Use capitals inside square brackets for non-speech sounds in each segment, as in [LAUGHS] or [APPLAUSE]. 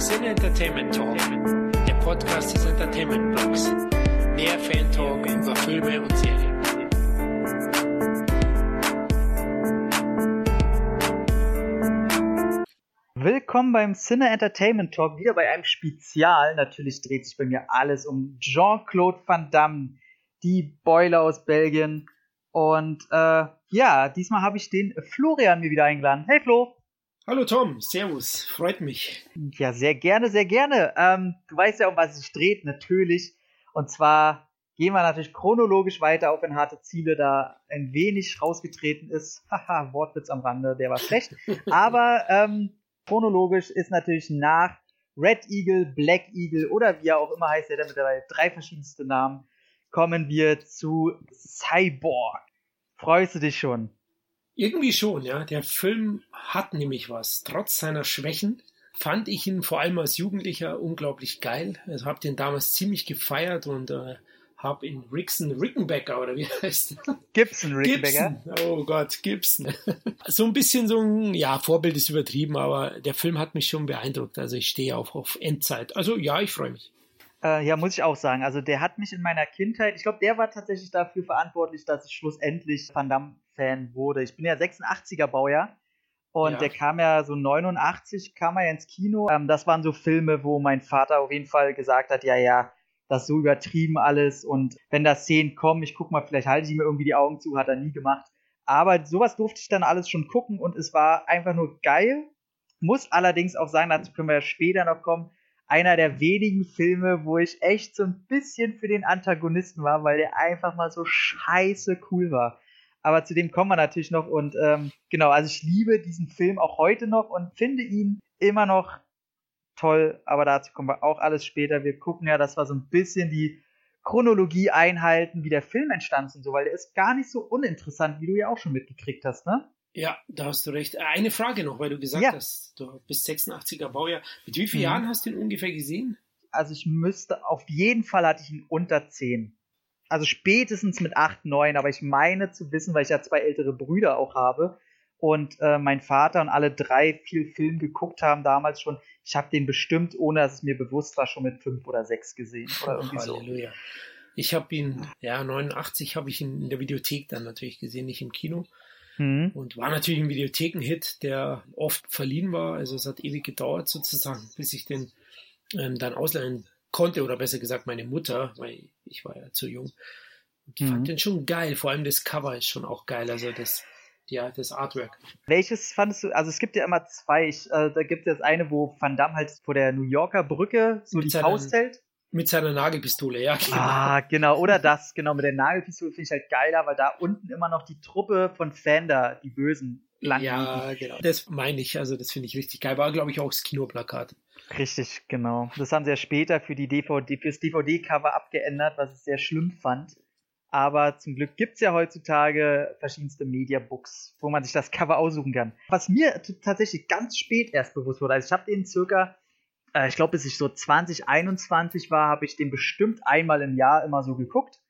Sin Entertainment Talk, der Podcast des Entertainment Blogs. Mehr Fan Talk über Filme und Serien. Willkommen beim Cine Entertainment Talk, wieder bei einem Spezial. Natürlich dreht sich bei mir alles um Jean-Claude Van Damme, die Boiler aus Belgien. Und äh, ja, diesmal habe ich den Florian mir wieder eingeladen. Hey Flo! Hallo Tom, Servus, freut mich. Ja, sehr gerne, sehr gerne. Ähm, du weißt ja, um was es sich dreht, natürlich. Und zwar gehen wir natürlich chronologisch weiter, auch wenn harte Ziele da ein wenig rausgetreten ist. [LAUGHS] Haha, Wortwitz am Rande, der war schlecht. [LAUGHS] Aber ähm, chronologisch ist natürlich nach Red Eagle, Black Eagle oder wie er auch immer heißt, der hat mittlerweile drei verschiedenste Namen, kommen wir zu Cyborg. Freust du dich schon? Irgendwie schon, ja. Der Film hat nämlich was. Trotz seiner Schwächen fand ich ihn vor allem als Jugendlicher unglaublich geil. Also habe den damals ziemlich gefeiert und äh, habe in Rickson Rickenbacker oder wie [LAUGHS] heißt der? Gibson Rickenbacker. Gibson. Oh Gott, Gibson. [LAUGHS] so ein bisschen so ein, ja, Vorbild ist übertrieben, aber der Film hat mich schon beeindruckt. Also ich stehe auch auf Endzeit. Also ja, ich freue mich. Äh, ja, muss ich auch sagen. Also der hat mich in meiner Kindheit, ich glaube, der war tatsächlich dafür verantwortlich, dass ich schlussendlich Van Damme-Fan wurde. Ich bin ja 86er Baujahr und ja. der kam ja so 89, kam er ja ins Kino. Ähm, das waren so Filme, wo mein Vater auf jeden Fall gesagt hat, ja, ja, das ist so übertrieben alles und wenn da Szenen kommen, ich guck mal, vielleicht halte ich mir irgendwie die Augen zu, hat er nie gemacht. Aber sowas durfte ich dann alles schon gucken und es war einfach nur geil. Muss allerdings auch sagen, dazu können wir ja später noch kommen, einer der wenigen Filme, wo ich echt so ein bisschen für den Antagonisten war, weil der einfach mal so scheiße cool war. Aber zu dem kommen wir natürlich noch und ähm, genau, also ich liebe diesen Film auch heute noch und finde ihn immer noch toll, aber dazu kommen wir auch alles später. Wir gucken ja, dass wir so ein bisschen die Chronologie einhalten, wie der Film entstanden ist so, weil der ist gar nicht so uninteressant, wie du ja auch schon mitgekriegt hast, ne? Ja, da hast du recht. Eine Frage noch, weil du gesagt ja. hast, du bist 86er Baujahr. Mit wie vielen mhm. Jahren hast du ihn ungefähr gesehen? Also ich müsste, auf jeden Fall hatte ich ihn unter 10. Also spätestens mit 8, 9, aber ich meine zu wissen, weil ich ja zwei ältere Brüder auch habe und äh, mein Vater und alle drei viel Film geguckt haben damals schon. Ich habe den bestimmt, ohne dass es mir bewusst war, schon mit 5 oder 6 gesehen oder irgendwie oh, Halleluja. so. Ich habe ihn, ja, 89 habe ich ihn in der Videothek dann natürlich gesehen, nicht im Kino. Mhm. Und war natürlich ein Videotheken-Hit, der oft verliehen war. Also es hat ewig gedauert sozusagen, bis ich den ähm, dann ausleihen konnte, oder besser gesagt meine Mutter, weil ich war ja zu jung. Und mhm. fand den schon geil. Vor allem das Cover ist schon auch geil. Also das, ja, das Artwork. Welches fandest du, also es gibt ja immer zwei, ich, äh, da gibt es das eine, wo Van Damme halt vor der New Yorker Brücke so Mit die Faust hält mit seiner Nagelpistole, ja. Genau. Ah, genau. Oder [LAUGHS] das, genau. Mit der Nagelpistole finde ich halt geiler, weil da unten immer noch die Truppe von Fender, die Bösen, landen. Ja, genau. Das meine ich. Also, das finde ich richtig geil. War, glaube ich, auch das Kinoplakat. Richtig, genau. Das haben sie ja später für die DVD, fürs DVD-Cover abgeändert, was ich sehr schlimm fand. Aber zum Glück gibt es ja heutzutage verschiedenste Mediabooks, wo man sich das Cover aussuchen kann. Was mir tatsächlich ganz spät erst bewusst wurde. Also ich habe den circa äh, ich glaube, bis ich so 2021 war, habe ich den bestimmt einmal im Jahr immer so geguckt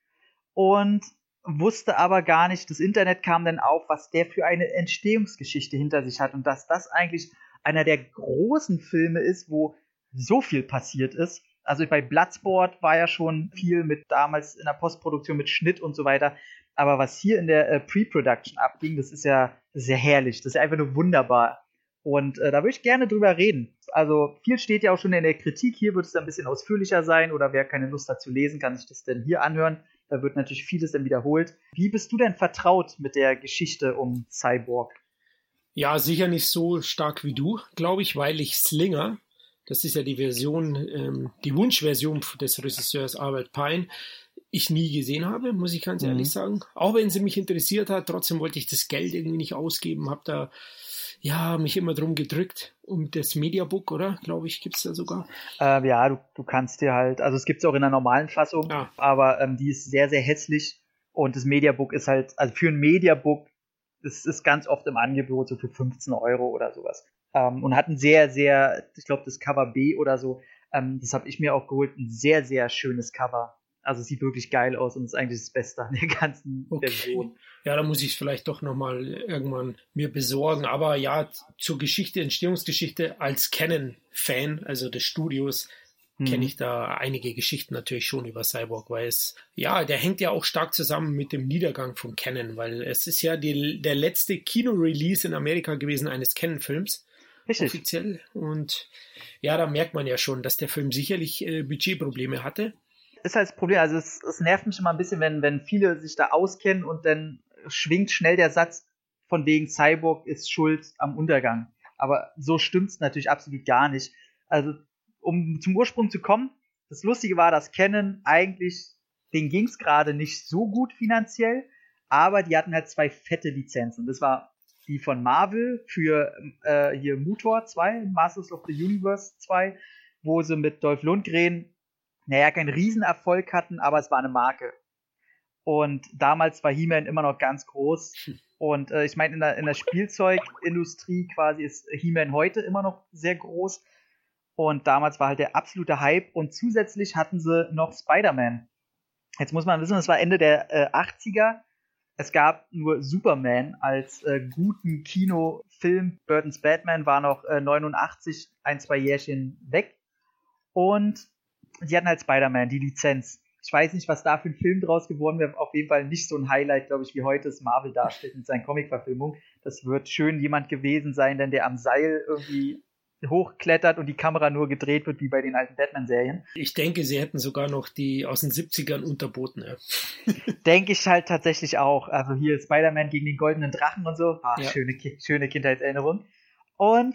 und wusste aber gar nicht, das Internet kam dann auf, was der für eine Entstehungsgeschichte hinter sich hat und dass das eigentlich einer der großen Filme ist, wo so viel passiert ist. Also bei Bloodsport war ja schon viel mit damals in der Postproduktion mit Schnitt und so weiter. Aber was hier in der äh, Pre-Production abging, das ist ja sehr herrlich. Das ist ja einfach nur wunderbar. Und äh, da würde ich gerne drüber reden. Also viel steht ja auch schon in der Kritik. Hier wird es ein bisschen ausführlicher sein oder wer keine Lust hat zu lesen, kann sich das denn hier anhören. Da wird natürlich vieles dann wiederholt. Wie bist du denn vertraut mit der Geschichte um Cyborg? Ja, sicher nicht so stark wie du, glaube ich, weil ich Slinger, das ist ja die Version, ähm, die Wunschversion des Regisseurs Albert Pine, ich nie gesehen habe, muss ich ganz mhm. ehrlich sagen. Auch wenn sie mich interessiert hat, trotzdem wollte ich das Geld irgendwie nicht ausgeben, habe da ja, mich immer drum gedrückt. Um das Mediabook, oder? Glaube ich, gibt's da sogar. Äh, ja, du, du kannst dir halt, also es gibt's auch in der normalen Fassung, ja. aber ähm, die ist sehr, sehr hässlich. Und das Mediabook ist halt, also für ein Mediabook, das ist ganz oft im Angebot, so für 15 Euro oder sowas. Ähm, und hat ein sehr, sehr, ich glaube, das Cover B oder so, ähm, das habe ich mir auch geholt, ein sehr, sehr schönes Cover. Also sieht wirklich geil aus und ist eigentlich das Beste an der ganzen okay. Version. Ja, da muss ich es vielleicht doch nochmal irgendwann mir besorgen. Aber ja, zur Geschichte, Entstehungsgeschichte als Canon-Fan, also des Studios, mhm. kenne ich da einige Geschichten natürlich schon über Cyborg, weil es, ja, der hängt ja auch stark zusammen mit dem Niedergang von Canon, weil es ist ja die, der letzte Kino-Release in Amerika gewesen eines Canon-Films. Richtig. Offiziell. Und ja, da merkt man ja schon, dass der Film sicherlich äh, Budgetprobleme hatte ist halt das Problem. Also es, es nervt mich immer ein bisschen, wenn, wenn viele sich da auskennen und dann schwingt schnell der Satz von wegen Cyborg ist schuld am Untergang. Aber so stimmt's natürlich absolut gar nicht. Also, um zum Ursprung zu kommen, das Lustige war, dass Canon eigentlich, denen ging's gerade nicht so gut finanziell, aber die hatten halt zwei fette Lizenzen. Das war die von Marvel für äh, hier Mutor 2, Masters of the Universe 2, wo sie mit Dolph Lundgren naja, keinen Riesenerfolg hatten, aber es war eine Marke. Und damals war He-Man immer noch ganz groß. Und äh, ich meine, in der, in der Spielzeugindustrie quasi ist He-Man heute immer noch sehr groß. Und damals war halt der absolute Hype. Und zusätzlich hatten sie noch Spider-Man. Jetzt muss man wissen, es war Ende der äh, 80er. Es gab nur Superman als äh, guten Kinofilm. Burton's Batman war noch äh, 89, ein, zwei Jährchen weg. Und sie hatten halt Spider-Man, die Lizenz. Ich weiß nicht, was da für ein Film draus geworden wäre. Auf jeden Fall nicht so ein Highlight, glaube ich, wie heute es Marvel darstellt mit seinen Comic-Verfilmungen. Das wird schön jemand gewesen sein, denn der am Seil irgendwie hochklettert und die Kamera nur gedreht wird, wie bei den alten Batman-Serien. Ich denke, sie hätten sogar noch die aus den 70ern unterboten. Ja. [LAUGHS] denke ich halt tatsächlich auch. Also hier Spider-Man gegen den goldenen Drachen und so. Ah, ja. schöne, schöne Kindheitserinnerung. Und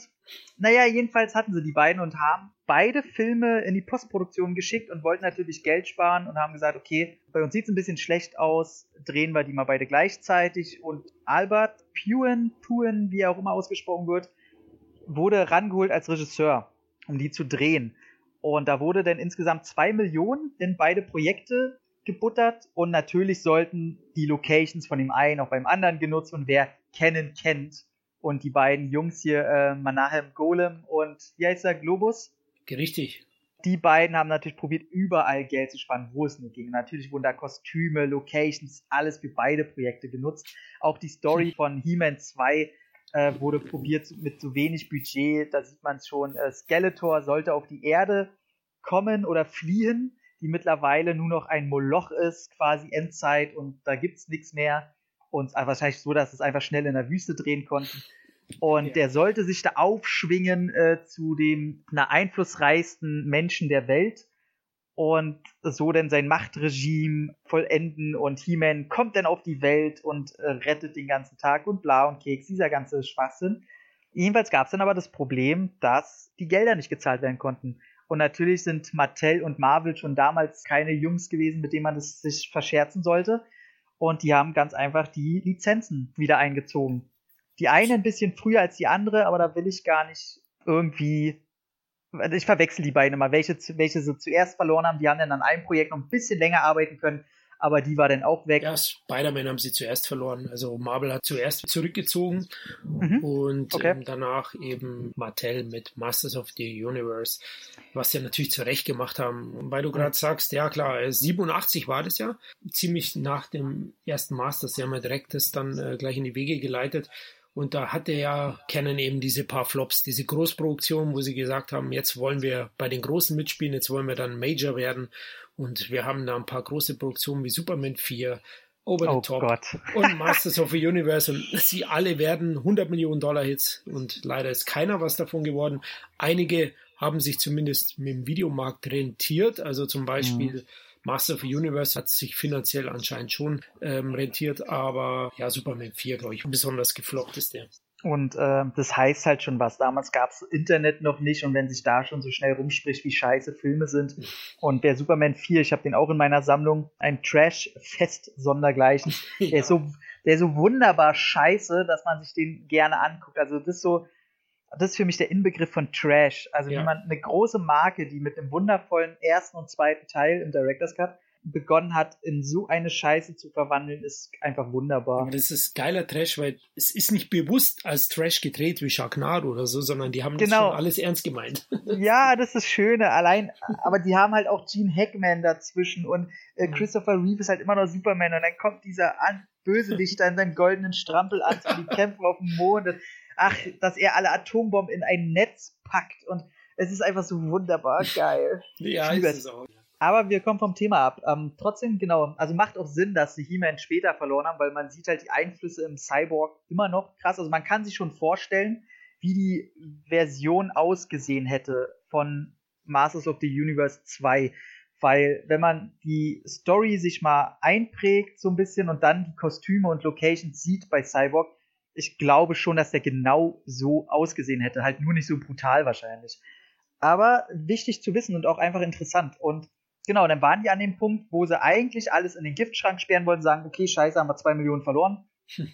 naja, jedenfalls hatten sie die beiden und haben beide Filme in die Postproduktion geschickt und wollten natürlich Geld sparen und haben gesagt, okay, bei uns sieht es ein bisschen schlecht aus, drehen wir die mal beide gleichzeitig. Und Albert Puen, Puen, wie er auch immer ausgesprochen wird, wurde rangeholt als Regisseur, um die zu drehen. Und da wurde dann insgesamt zwei Millionen in beide Projekte gebuttert und natürlich sollten die Locations von dem einen auch beim anderen genutzt und wer kennen kennt, und die beiden Jungs hier, äh, Manahem Golem und wie heißt der, Globus? Richtig. Die beiden haben natürlich probiert, überall Geld zu sparen, wo es nur ging. Natürlich wurden da Kostüme, Locations, alles für beide Projekte genutzt. Auch die Story [LAUGHS] von He-Man 2 äh, wurde probiert mit so wenig Budget. Da sieht man es schon. Äh, Skeletor sollte auf die Erde kommen oder fliehen, die mittlerweile nur noch ein Moloch ist, quasi Endzeit und da gibt's nichts mehr und wahrscheinlich so, dass es einfach schnell in der Wüste drehen konnten. Und ja. der sollte sich da aufschwingen äh, zu dem na, einflussreichsten Menschen der Welt und so denn sein Machtregime vollenden und He-Man kommt dann auf die Welt und äh, rettet den ganzen Tag und bla und Keks, dieser ganze Schwachsinn. Jedenfalls gab es dann aber das Problem, dass die Gelder nicht gezahlt werden konnten. Und natürlich sind Mattel und Marvel schon damals keine Jungs gewesen, mit denen man es sich verscherzen sollte. Und die haben ganz einfach die Lizenzen wieder eingezogen. Die eine ein bisschen früher als die andere, aber da will ich gar nicht irgendwie. Ich verwechsel die beiden immer. Welche, welche sie zuerst verloren haben, die haben dann an einem Projekt noch ein bisschen länger arbeiten können aber die war dann auch weg. Ja, Spider-Man haben sie zuerst verloren. Also Marvel hat zuerst zurückgezogen mhm. und okay. ähm, danach eben Mattel mit Masters of the Universe, was sie natürlich zurecht gemacht haben. Weil du gerade mhm. sagst, ja klar, 87 äh, war das ja, ziemlich nach dem ersten Masters, sie haben ja direkt das dann äh, gleich in die Wege geleitet. Und da hatte ja Canon eben diese paar Flops, diese Großproduktion, wo sie gesagt haben, jetzt wollen wir bei den Großen mitspielen, jetzt wollen wir dann Major werden. Und wir haben da ein paar große Produktionen wie Superman 4, Over the oh Top Gott. und [LAUGHS] Masters of the Universe und sie alle werden 100 Millionen Dollar Hits und leider ist keiner was davon geworden. Einige haben sich zumindest mit dem Videomarkt rentiert, also zum Beispiel mhm. Master of the Universe hat sich finanziell anscheinend schon ähm, rentiert, aber ja, Superman 4, glaube ich, besonders gefloppt ist der. Und äh, das heißt halt schon was. Damals gab es Internet noch nicht und wenn sich da schon so schnell rumspricht, wie scheiße Filme sind. Und der Superman 4, ich habe den auch in meiner Sammlung, ein Trash-Fest sondergleichen. [LAUGHS] Ja. Der ist so, der ist so wunderbar scheiße, dass man sich den gerne anguckt. Also das ist so, das ist für mich der Inbegriff von Trash. Also ja. wie man eine große Marke, die mit einem wundervollen ersten und zweiten Teil im Director's Cut begonnen hat, in so eine Scheiße zu verwandeln, ist einfach wunderbar. Aber das ist geiler Trash, weil es ist nicht bewusst als Trash gedreht wie Sharknado oder so, sondern die haben genau. das schon alles ernst gemeint. [LAUGHS] Ja, das ist Schöne. Allein, aber die haben halt auch Gene Hackman dazwischen und äh, Christopher Reeve ist halt immer noch Superman und dann kommt dieser An Bösewicht in seinem goldenen Strampelanzug, die kämpfen auf dem Mond. Ach, dass er alle Atombomben in ein Netz packt und es ist einfach so wunderbar [LAUGHS] geil. Ja, ist es auch. Aber wir kommen vom Thema ab. Ähm, trotzdem, genau, also macht auch Sinn, dass sie He-Man später verloren haben, weil man sieht halt die Einflüsse im Cyborg immer noch krass. Also man kann sich schon vorstellen, wie die Version ausgesehen hätte von Masters of the Universe 2. Weil wenn man die Story sich mal einprägt so ein bisschen und dann die Kostüme und Locations sieht bei Cyborg, ich glaube schon, dass der genau so ausgesehen hätte. Halt nur nicht so brutal wahrscheinlich. Aber wichtig zu wissen und auch einfach interessant. Und genau, dann waren die an dem Punkt, wo sie eigentlich alles in den Giftschrank sperren wollten, sagen, okay, scheiße, haben wir zwei Millionen verloren. Hm.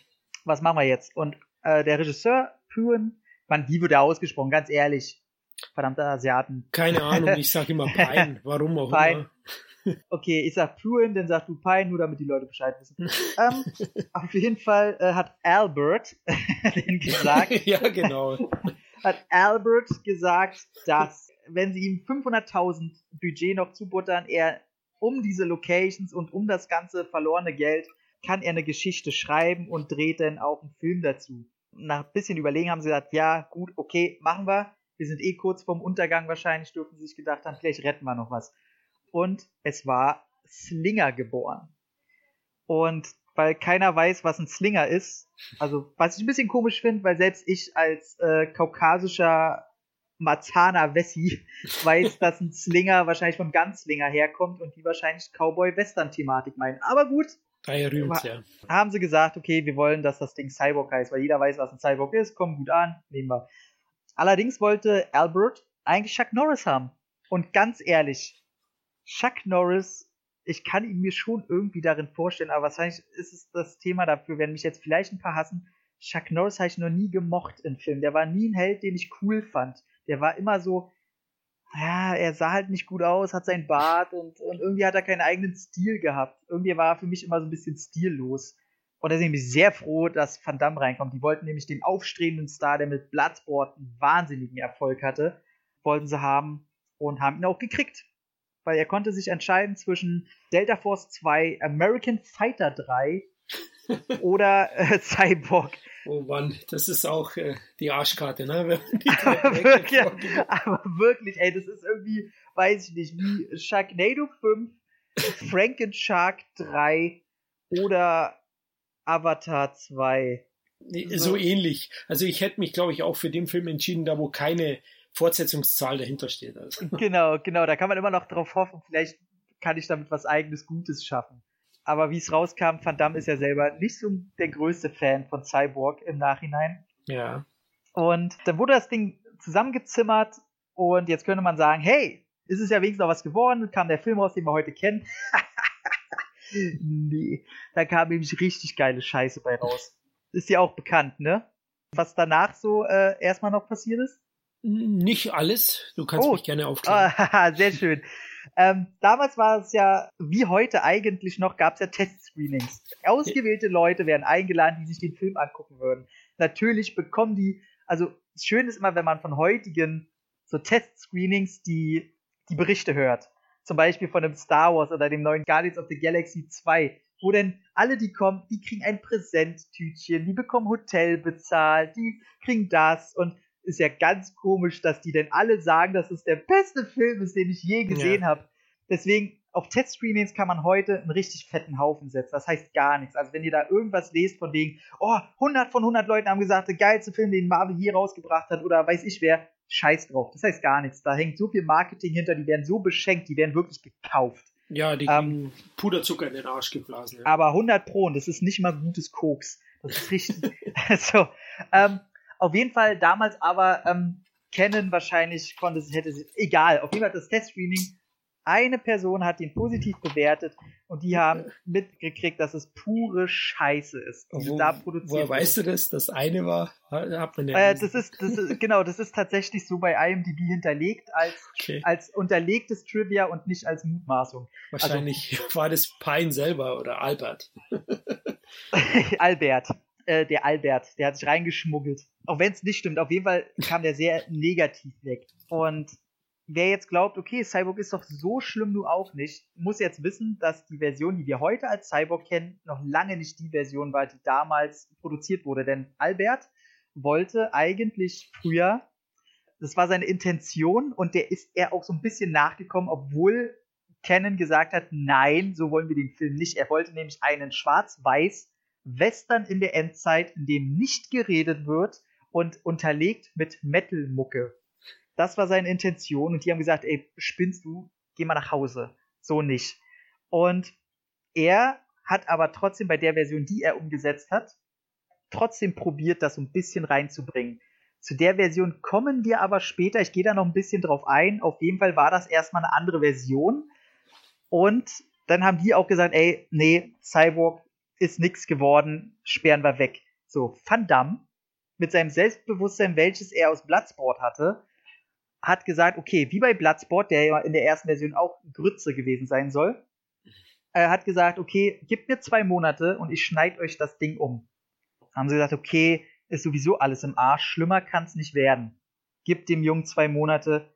Was machen wir jetzt? Und äh, der Regisseur, Puen, wann wie wird er ausgesprochen? Ganz ehrlich. Verdammter Asiaten. Keine Ahnung, ich sag immer [LAUGHS] Pein. Warum auch Pein. immer. Okay, ich sag Puen, dann sagst du Pein, nur damit die Leute Bescheid wissen. ähm, [LAUGHS] auf jeden Fall äh, hat Albert [LAUGHS] den gesagt. [LAUGHS] ja, genau. hat Albert gesagt, dass wenn sie ihm 500.000 Budget noch zubuttern, er um diese Locations und um das ganze verlorene Geld kann er eine Geschichte schreiben und dreht dann auch einen Film dazu. Nach ein bisschen Überlegen haben sie gesagt, ja, gut, okay, machen wir. Wir sind eh kurz vorm Untergang wahrscheinlich, dürfen sie sich gedacht haben, vielleicht retten wir noch was. Und es war Slinger geboren. Und weil keiner weiß, was ein Slinger ist, also was ich ein bisschen komisch finde, weil selbst ich als äh, kaukasischer Matana Wessi [LAUGHS] weiß, dass ein Slinger wahrscheinlich von Ganzlinger herkommt und die wahrscheinlich Cowboy-Western-Thematik meinen. Aber gut. Daher rühmt, ja. Haben sie gesagt, okay, wir wollen, dass das Ding Cyborg heißt, weil jeder weiß, was ein Cyborg ist, kommt gut an, nehmen wir. Allerdings wollte Albert eigentlich Chuck Norris haben. Und ganz ehrlich, Chuck Norris, ich kann ihn mir schon irgendwie darin vorstellen, aber wahrscheinlich ist es das Thema dafür, werden mich jetzt vielleicht ein paar hassen. Chuck Norris habe ich noch nie gemocht in Filmen. Der war nie ein Held, den ich cool fand der war immer so, ja, er sah halt nicht gut aus, hat sein Bart und, und irgendwie hat er keinen eigenen Stil gehabt. Irgendwie war er für mich immer so ein bisschen stillos. Und deswegen bin ich sehr froh, dass Van Damme reinkommt. Die wollten nämlich den aufstrebenden Star, der mit Bloodsport einen wahnsinnigen Erfolg hatte, wollten sie haben und haben ihn auch gekriegt. Weil er konnte sich entscheiden zwischen Delta Force 2, American Fighter 3 [LAUGHS] oder äh, Cyborg. Oh Mann, das ist auch äh, die Arschkarte, ne? [LAUGHS] aber, [LAUGHS] wirklich, aber wirklich, ey, das ist irgendwie, weiß ich nicht, wie Sharknado 5, Frankenshark 3 oder Avatar 2. Nee, so. so ähnlich. Also ich hätte mich, glaube ich, auch für den Film entschieden, da wo keine Fortsetzungszahl dahinter steht. Also. [LAUGHS] Genau, genau, da kann man immer noch drauf hoffen, vielleicht kann ich damit was eigenes Gutes schaffen aber wie es rauskam, Van Damme ist ja selber nicht so der größte Fan von Cyborg im Nachhinein. Ja. Und dann wurde das Ding zusammengezimmert und jetzt könnte man sagen, hey, ist es ja wenigstens noch was geworden, kam der Film raus, den wir heute kennen. [LAUGHS] nee, da kam nämlich richtig geile Scheiße bei raus. Ist ja auch bekannt, ne? Was danach so äh, erstmal noch passiert ist? Nicht alles. Du kannst oh. mich gerne aufklären. [LAUGHS] Ah, sehr schön. Ähm, damals war es ja, wie heute eigentlich noch, gab es ja Testscreenings. Ausgewählte Leute werden eingeladen, die sich den Film angucken würden. Natürlich bekommen die, also schön ist immer, wenn man von heutigen so Testscreenings die, die Berichte hört. Zum Beispiel von dem Star Wars oder dem neuen Guardians of the Galaxy 2, wo denn alle, die kommen, die kriegen ein Präsenttütchen, die bekommen Hotel bezahlt, die kriegen das und ist ja ganz komisch, dass die denn alle sagen, dass es der beste Film ist, den ich je gesehen ja. habe. Deswegen, auf Testscreenings kann man heute einen richtig fetten Haufen setzen. Das heißt gar nichts. Also wenn ihr da irgendwas lest von wegen, oh, 100 von 100 Leuten haben gesagt, der geilste Film, den Marvel je rausgebracht hat oder weiß ich wer, scheiß drauf. Das heißt gar nichts. Da hängt so viel Marketing hinter, die werden so beschenkt, die werden wirklich gekauft. Ja, die ähm, Puderzucker in den Arsch geblasen. Ja. Aber 100 Pro, und das ist nicht mal gutes Koks. Das ist richtig. [LAUGHS] so, ähm, auf jeden Fall damals aber ähm, kennen wahrscheinlich konnte es hätte sie egal. Auf jeden Fall das Testscreening. Eine Person hat ihn positiv bewertet und die haben [LAUGHS] mitgekriegt, dass es pure Scheiße ist, die Wo, da produziert Woher weißt du das? Das eine war, hat man ja. Äh, das ist, das ist, genau, das ist tatsächlich so bei IMDb hinterlegt als, [LAUGHS] okay. als unterlegtes Trivia und nicht als Mutmaßung. Wahrscheinlich also, [LAUGHS] war das Pine selber oder Albert. Albert. Äh, der Albert, der hat sich reingeschmuggelt. Auch wenn es nicht stimmt, auf jeden Fall kam der sehr negativ weg. Und wer jetzt glaubt, okay, Cyborg ist doch so schlimm, du auch nicht, muss jetzt wissen, dass die Version, die wir heute als Cyborg kennen, noch lange nicht die Version war, die damals produziert wurde. Denn Albert wollte eigentlich früher, das war seine Intention und der ist er auch so ein bisschen nachgekommen, obwohl Canon gesagt hat, nein, so wollen wir den Film nicht. Er wollte nämlich einen schwarz-weiß Western in der Endzeit, in dem nicht geredet wird und unterlegt mit Metal-Mucke. Das war seine Intention und die haben gesagt, ey, spinnst du, geh mal nach Hause. So nicht. Und er hat aber trotzdem bei der Version, die er umgesetzt hat, trotzdem probiert, das so ein bisschen reinzubringen. Zu der Version kommen wir aber später. Ich gehe da noch ein bisschen drauf ein. Auf jeden Fall war das erstmal eine andere Version. Und dann haben die auch gesagt, ey, nee, Cyborg ist nix geworden, sperren wir weg. So, Van Damme, mit seinem Selbstbewusstsein, welches er aus Bloodsport hatte, hat gesagt, okay, wie bei Bloodsport, der ja in der ersten Version auch Grütze gewesen sein soll, er hat gesagt, okay, gib mir zwei Monate und ich schneid euch das Ding um. Haben sie gesagt, okay, ist sowieso alles im Arsch, schlimmer kann's nicht werden. Gib dem Jungen zwei Monate.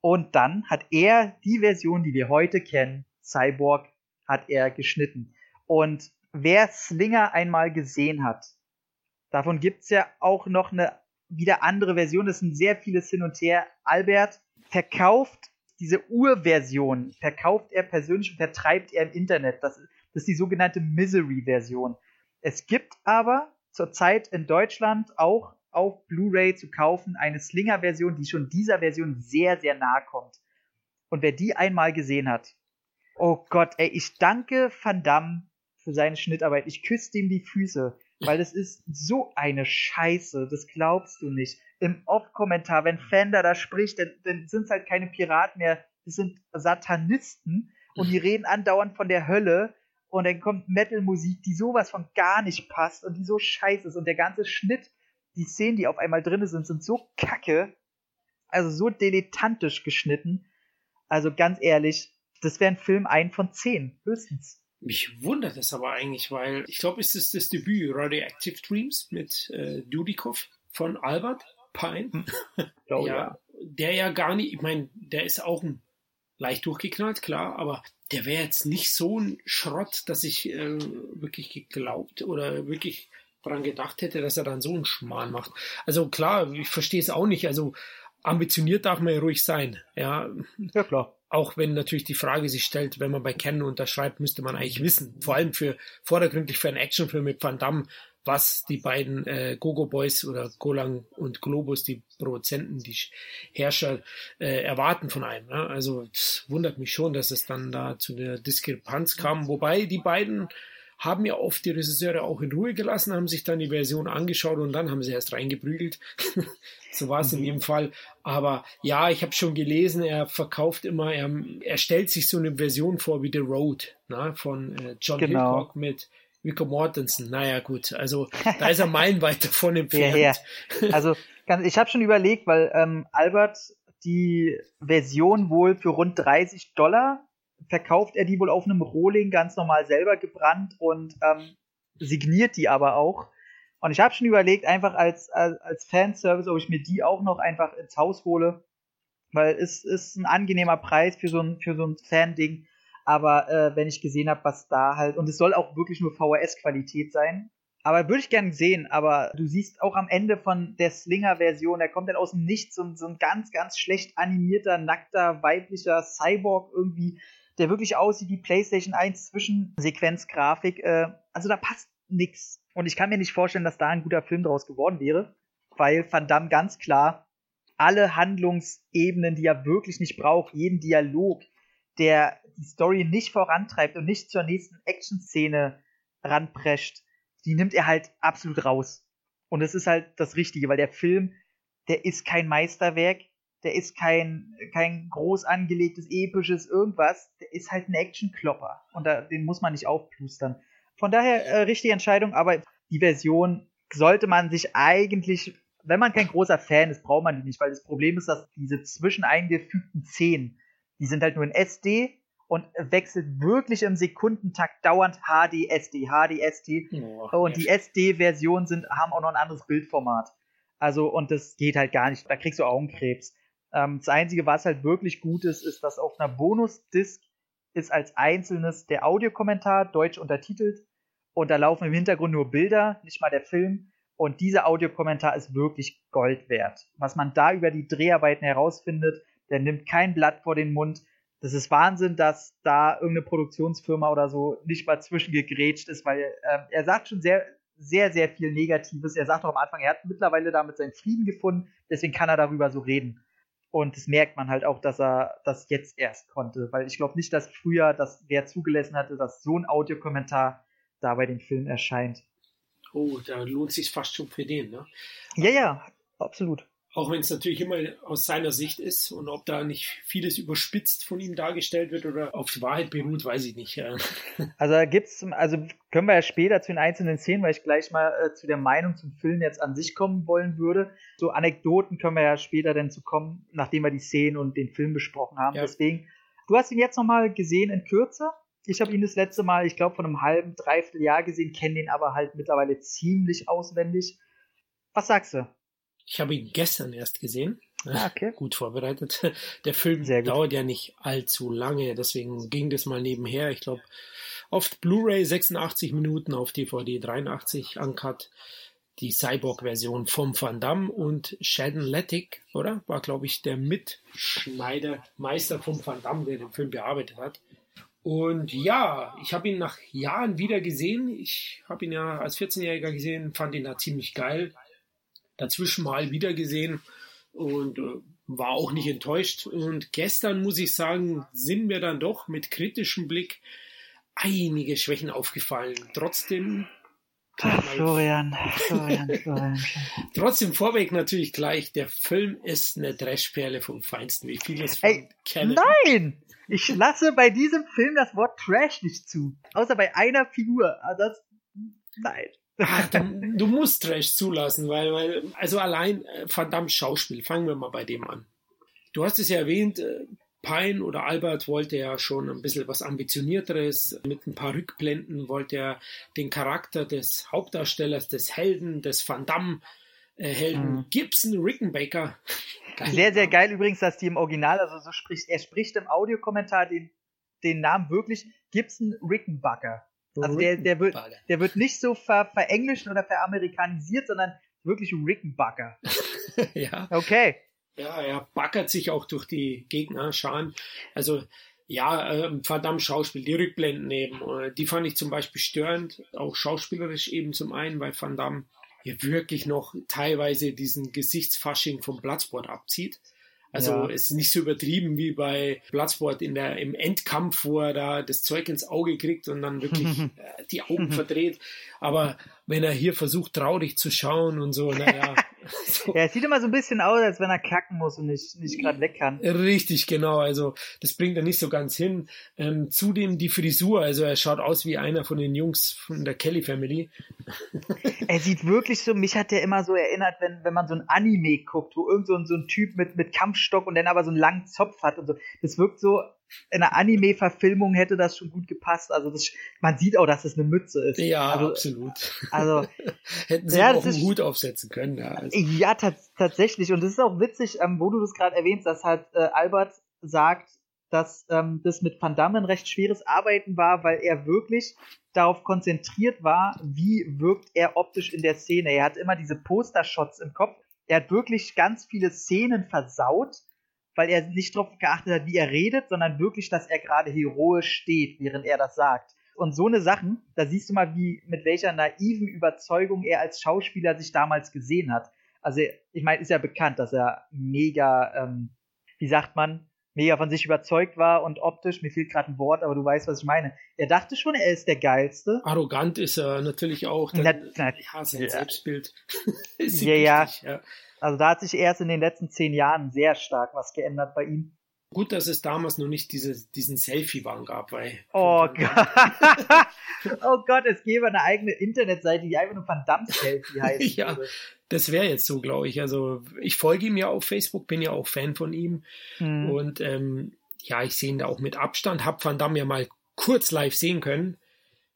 Und dann hat er die Version, die wir heute kennen, Cyborg, hat er geschnitten. Und wer Slinger einmal gesehen hat, davon gibt's ja auch noch eine wieder andere Version. Das sind sehr vieles hin und her. Albert verkauft diese Urversion, verkauft er persönlich und vertreibt er im Internet. Das, das ist die sogenannte Misery-Version. Es gibt aber zurzeit in Deutschland auch auf Blu-ray zu kaufen eine Slinger-Version, die schon dieser Version sehr, sehr nahe kommt. Und wer die einmal gesehen hat, oh Gott, ey, ich danke Van Damme für seine Schnittarbeit. Ich küsse ihm die Füße. Weil das ist so eine Scheiße, das glaubst du nicht. Im Off-Kommentar, wenn Fender da spricht, dann, dann sind es halt keine Piraten mehr, das sind Satanisten und die reden andauernd von der Hölle und dann kommt Metal-Musik, die sowas von gar nicht passt und die so scheiße ist und der ganze Schnitt, die Szenen, die auf einmal drin sind, sind so kacke, also so dilettantisch geschnitten. Also ganz ehrlich, das wäre ein Film ein von zehn, höchstens. Mich wundert es aber eigentlich, weil ich glaube, es ist das Debüt Radioactive Dreams mit äh, Dudikoff von Albert Pine. Hm. [LAUGHS] Oh, ja, ja, Der ja gar nicht, ich meine, der ist auch ein leicht durchgeknallt, klar, aber der wäre jetzt nicht so ein Schrott, dass ich äh, wirklich geglaubt oder wirklich daran gedacht hätte, dass er dann so einen Schmarrn macht. Also klar, ich verstehe es auch nicht. Also ambitioniert darf man ja ruhig sein. Ja, ja klar. Auch wenn natürlich die Frage sich stellt, wenn man bei Canon unterschreibt, müsste man eigentlich wissen, vor allem für vordergründig für einen Actionfilm mit Van Damme, was die beiden äh, Gogo Boys oder Golang und Globus, die Produzenten, die Herrscher äh, erwarten von einem. Ne? Also es wundert mich schon, dass es dann da zu der Diskrepanz kam, wobei die beiden haben ja oft die Regisseure auch in Ruhe gelassen, haben sich dann die Version angeschaut und dann haben sie erst reingeprügelt. [LAUGHS] so war es mhm. in jedem Fall. Aber ja, ich habe schon gelesen, er verkauft immer, er, er stellt sich so eine Version vor wie The Road na, von äh, John genau. Hickok mit Vico Mortensen. Naja, gut, also da ist er [LAUGHS] meilenweit davon entfernt. ja, ja. [LAUGHS] Also ich habe schon überlegt, weil ähm, Albert die Version wohl für rund 30 Dollar verkauft er die wohl auf einem Rohling ganz normal selber gebrannt und ähm, signiert die aber auch. Und ich habe schon überlegt, einfach als, als, als Fanservice, ob ich mir die auch noch einfach ins Haus hole. Weil es ist ein angenehmer Preis für so ein, für so ein Fan-Ding. Aber äh, wenn ich gesehen habe, was da halt, und es soll auch wirklich nur VHS-Qualität sein. Aber würde ich gern sehen, aber du siehst auch am Ende von der Slinger-Version, da kommt dann aus dem Nichts so, so ein ganz, ganz schlecht animierter, nackter, weiblicher Cyborg irgendwie der wirklich aussieht wie PlayStation 1 Zwischensequenzgrafik. Äh, also da passt nix. Und ich kann mir nicht vorstellen, dass da ein guter Film draus geworden wäre, weil Van Damme ganz klar alle Handlungsebenen, die er wirklich nicht braucht, jeden Dialog, der die Story nicht vorantreibt und nicht zur nächsten Action-Szene ranprescht, die nimmt er halt absolut raus. Und das ist halt das Richtige, weil der Film, der ist kein Meisterwerk, der ist kein, kein groß angelegtes, episches irgendwas, der ist halt ein Action-Klopper. Und da, den muss man nicht aufplustern. Von daher äh, richtige Entscheidung, aber die Version sollte man sich eigentlich, wenn man kein großer Fan ist, braucht man die nicht, weil das Problem ist, dass diese zwischeneingefügten Szenen, die sind halt nur in SD und wechselt wirklich im Sekundentakt dauernd HD, SD, HD, SD. Oh, und die SD-Versionen sind, haben auch noch ein anderes Bildformat. Also, und das geht halt gar nicht. Da kriegst du Augenkrebs. Ähm, das Einzige, was halt wirklich gut ist, ist, dass auf einer Bonus-Disc ist als einzelnes der Audiokommentar deutsch untertitelt und da laufen im Hintergrund nur Bilder, nicht mal der Film. Und dieser Audiokommentar ist wirklich Gold wert. Was man da über die Dreharbeiten herausfindet, der nimmt kein Blatt vor den Mund. Das ist Wahnsinn, dass da irgendeine Produktionsfirma oder so nicht mal zwischengegrätscht ist, weil äh, er sagt schon sehr, sehr, sehr viel Negatives. Er sagt auch am Anfang, er hat mittlerweile damit seinen Frieden gefunden, deswegen kann er darüber so reden. Und das merkt man halt auch, dass er das jetzt erst konnte, weil ich glaube nicht, dass früher, dass wer zugelassen hatte, dass so ein Audiokommentar da bei dem Film erscheint. Oh, da lohnt sich fast schon für den, ne? Ja, ja, absolut. Auch wenn es natürlich immer aus seiner Sicht ist und ob da nicht vieles überspitzt von ihm dargestellt wird oder auf Wahrheit beruht, weiß ich nicht. Ja. [LAUGHS] Also da gibt's, also können wir ja später zu den einzelnen Szenen, weil ich gleich mal äh, zu der Meinung zum Film jetzt an sich kommen wollen würde. So Anekdoten können wir ja später dann zu kommen, nachdem wir die Szenen und den Film besprochen haben. Ja. Deswegen, du hast ihn jetzt nochmal gesehen in Kürze. Ich habe ihn das letzte Mal, ich glaube, von einem halben, dreiviertel Jahr gesehen, kenne den aber halt mittlerweile ziemlich auswendig. Was sagst du? Ich habe ihn gestern erst gesehen. Ah, okay. [LAUGHS] Gut vorbereitet. Der Film dauert ja nicht allzu lange, deswegen ging das mal nebenher. Ich glaube, auf Blu-ray 86 Minuten, auf DVD 83 Uncut. Die Cyborg-Version vom Van Damme und Shadon Lettig, oder? War, glaube ich, der Mitschneider, Meister vom Van Damme, der den Film bearbeitet hat. Und ja, ich habe ihn nach Jahren wieder gesehen. Ich habe ihn ja als 14-Jähriger gesehen, fand ihn da ziemlich geil. Dazwischen mal wieder gesehen und äh, war auch nicht enttäuscht. Und gestern, muss ich sagen, sind mir dann doch mit kritischem Blick einige Schwächen aufgefallen. Trotzdem Ach, Florian, Florian, [LAUGHS] Florian. Trotzdem vorweg natürlich gleich, der Film ist eine Trashperle vom Feinsten, wie vieles von Ey, Nein! Ich lasse bei diesem Film das Wort Trash nicht zu. Außer bei einer Figur. Ah, das, nein. Ach, du, du, musst Trash zulassen, weil, weil, also allein äh, verdammt Schauspiel. Fangen wir mal bei dem an. Du hast es ja erwähnt, äh, Pine oder Albert wollte ja schon ein bisschen was ambitionierteres. Mit ein paar Rückblenden wollte er den Charakter des Hauptdarstellers, des Helden, des Van Damme äh, Helden mhm. Gibson Rickenbacker. [LAUGHS] Sehr, sehr geil übrigens, dass die im Original, also so spricht, er spricht im Audiokommentar den, den Namen wirklich Gibson Rickenbacker. Also der, der, wird, der wird nicht so ver, verenglischt oder veramerikanisiert, sondern wirklich Rickenbacker. [LAUGHS] ja. Okay. Ja, er backert sich auch durch die Gegner, Scharen. Also ja, äh, verdammt Schauspiel, die Rückblenden eben, äh, die fand ich zum Beispiel störend, auch schauspielerisch eben zum einen, weil Van Damme hier wirklich noch teilweise diesen Gesichtsfasching vom Bloodsport abzieht. Also ja. es ist nicht so übertrieben wie bei Bloodsport in der, im Endkampf, wo er da das Zeug ins Auge kriegt und dann wirklich [LAUGHS] äh, die Augen verdreht. Aber wenn er hier versucht, traurig zu schauen und so, naja. So. Ja, [LAUGHS] es sieht immer so ein bisschen aus, als wenn er kacken muss und nicht, nicht gerade weg kann. Richtig, genau. Also das bringt er nicht so ganz hin. Ähm, zudem die Frisur, also er schaut aus wie einer von den Jungs von der Kelly Family. [LAUGHS] er sieht wirklich so, mich hat der immer so erinnert, wenn, wenn man so ein Anime guckt, wo irgend so ein, so ein Typ mit, mit Kampfstock und dann aber so einen langen Zopf hat und so. Das wirkt so, in einer Anime-Verfilmung hätte das schon gut gepasst. Also das, man sieht auch, dass es eine Mütze ist. Ja, also, absolut. Also [LAUGHS] hätten sie ja, auch einen Hut aufsetzen können. Ja, also. ja tatsächlich. Und es ist auch witzig, ähm, wo du das gerade erwähnst, dass halt äh, Albert sagt, dass ähm, das mit Van Damme ein recht schweres Arbeiten war, weil er wirklich darauf konzentriert war, wie wirkt er optisch in der Szene. Er hat immer diese Postershots im Kopf. Er hat wirklich ganz viele Szenen versaut, weil er nicht darauf geachtet hat, wie er redet, sondern wirklich, dass er gerade heroisch steht, während er das sagt. Und so eine Sachen, da siehst du mal, wie, mit welcher naiven Überzeugung er als Schauspieler sich damals gesehen hat. Also, ich meine, ist ja bekannt, dass er mega, ähm, wie sagt man, mega von sich überzeugt war und optisch, mir fehlt gerade ein Wort, aber du weißt, was ich meine. Er dachte schon, er ist der Geilste. Arrogant ist er natürlich auch. Dann, na, na, ja, sein. Selbstbild [LAUGHS] ist ja, ja. ja. Also da hat sich erst in den letzten zehn Jahren sehr stark was geändert bei ihm. Gut, dass es damals noch nicht diese, diesen Selfie-Wahn gab, weil. Oh Gott. [LAUGHS] oh Gott, es gäbe eine eigene Internetseite, die einfach nur Van Damme Selfie [LAUGHS] heißt. ja, das wäre jetzt so, glaube ich. Also ich folge ihm ja auf Facebook, bin ja auch Fan von ihm. Hm. Und ähm, ja, ich sehe ihn da auch mit Abstand. Hab Van Damme ja mal kurz live sehen können.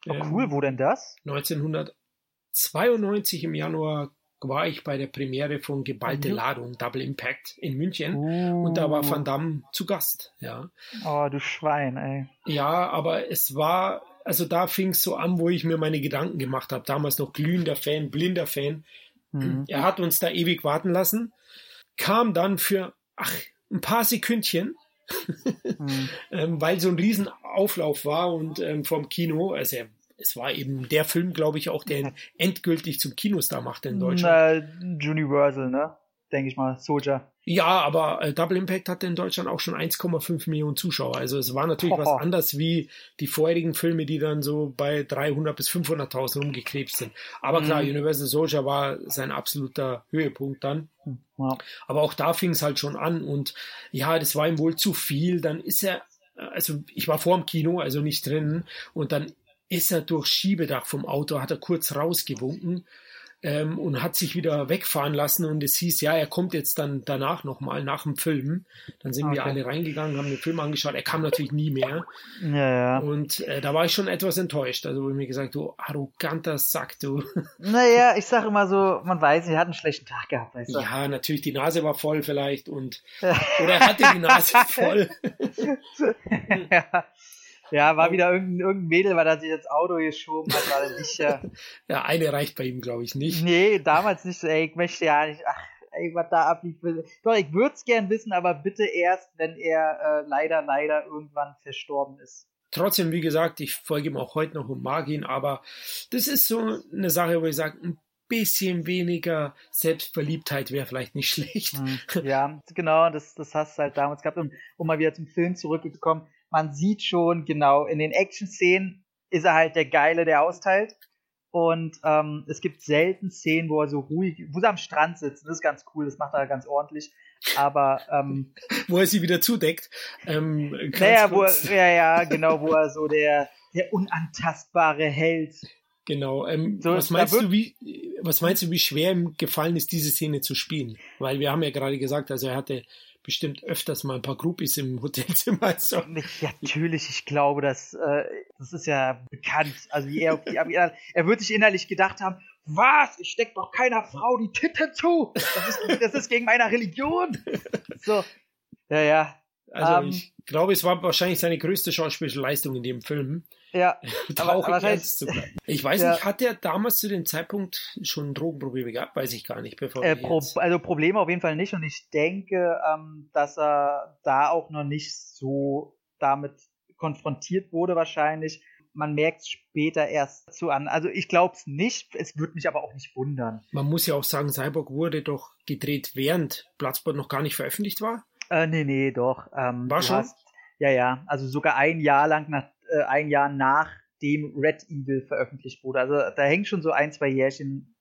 Oh, cool, ähm, wo denn das? 1992 im Januar war ich bei der Premiere von Geballte mhm. Ladung, Double Impact in München. Uh. Und da war Van Damme zu Gast, ja. Oh, du Schwein, ey. Ja, aber es war, also da fing es so an, wo ich mir meine Gedanken gemacht habe. Damals noch glühender Fan, blinder Fan. Mhm. Er hat uns da ewig warten lassen, kam dann für, ach, ein paar Sekündchen, mhm. [LAUGHS] ähm, weil so ein Riesenauflauf war und ähm, vom Kino, also er es war eben der Film, glaube ich, auch, der ihn endgültig zum Kinostar machte in Deutschland. Na, Universal, ne? Denke ich mal, Soldier. Ja, aber äh, Double Impact hatte in Deutschland auch schon 1,5 Millionen Zuschauer. Also es war natürlich oh. was anderes wie die vorherigen Filme, die dann so bei 300 bis 500.000 rumgeklebt sind. Aber klar, mhm. Universal Soldier war sein absoluter Höhepunkt dann. Ja. Aber auch da fing es halt schon an und ja, das war ihm wohl zu viel. Dann ist er also ich war vor dem Kino, also nicht drin, und dann ist er durch Schiebedach vom Auto, hat er kurz rausgewunken ähm, und hat sich wieder wegfahren lassen und es hieß, ja, er kommt jetzt dann danach nochmal, nach dem Film. Dann sind okay. wir alle reingegangen, haben den Film angeschaut. Er kam natürlich nie mehr. Ja, ja. Und äh, da war ich schon etwas enttäuscht. Also wo ich mir gesagt, du arroganter Sack, du. [LAUGHS] Naja, ich sage immer so, man weiß, er hat einen schlechten Tag gehabt. Weißt du? Ja, natürlich, die Nase war voll vielleicht und oder er hatte die Nase [LAUGHS] voll. ja. Ja, war wieder irgendein, irgendein Mädel, weil er sich ins Auto geschoben hat, war er nicht. Äh, [LAUGHS] ja, eine reicht bei ihm, glaube ich, nicht. Nee, damals nicht so, ey, ich möchte ja nicht, ach, ey, was da ablief. Doch, ich würde es gern wissen, aber bitte erst, wenn er äh, leider, leider irgendwann verstorben ist. Trotzdem, wie gesagt, ich folge ihm auch heute noch und mag ihn, aber das ist so eine Sache, wo ich sage, ein bisschen weniger Selbstverliebtheit wäre vielleicht nicht [LAUGHS] schlecht. Hm, ja, genau, das, das hast du halt damals gehabt. Und um mal wieder zum Film zurückgekommen, man sieht schon genau, in den Action-Szenen ist er halt der Geile, der austeilt. Und ähm, es gibt selten Szenen, wo er so ruhig, wo er am Strand sitzt. Das ist ganz cool, das macht er ganz ordentlich. Aber ähm, [LAUGHS] wo er sie wieder zudeckt. Ähm, naja, wo er, ja, ja, genau, wo er so der, der unantastbare Held. Genau. Ähm, so, was meinst du, wie was meinst du, wie schwer ihm gefallen ist, diese Szene zu spielen? Weil wir haben ja gerade gesagt, also er hatte bestimmt öfters mal ein paar Groupies im Hotelzimmer. Also. Natürlich, ich glaube, das, äh, das ist ja bekannt. Also er, er, wird sich innerlich gedacht haben, was? Ich steck doch keiner Frau die Titten zu. Das ist, das ist gegen meine Religion. So. Ja, ja. Also um, ähm, ich glaube, es war wahrscheinlich seine größte schauspielerische Leistung in dem Film. Ja, [LAUGHS] aber, aber ernst zu bleiben. Ich weiß ja. nicht, hat er damals zu dem Zeitpunkt schon Drogenprobleme gehabt? Weiß ich gar nicht. Bevor äh, Pro, also Probleme auf jeden Fall nicht und ich denke, ähm, dass er da auch noch nicht so damit konfrontiert wurde wahrscheinlich. Man merkt es später erst zu an. Also ich glaube es nicht, es würde mich aber auch nicht wundern. Man muss ja auch sagen, Cyborg wurde doch gedreht, während Bloodsport noch gar nicht veröffentlicht war. Äh, nee, nee, doch. Ähm, war schon? Hast, ja, ja. Also sogar ein Jahr lang nach äh, ein Jahr nachdem Red Eagle veröffentlicht wurde. Also da hängt schon so ein, zwei Jährchen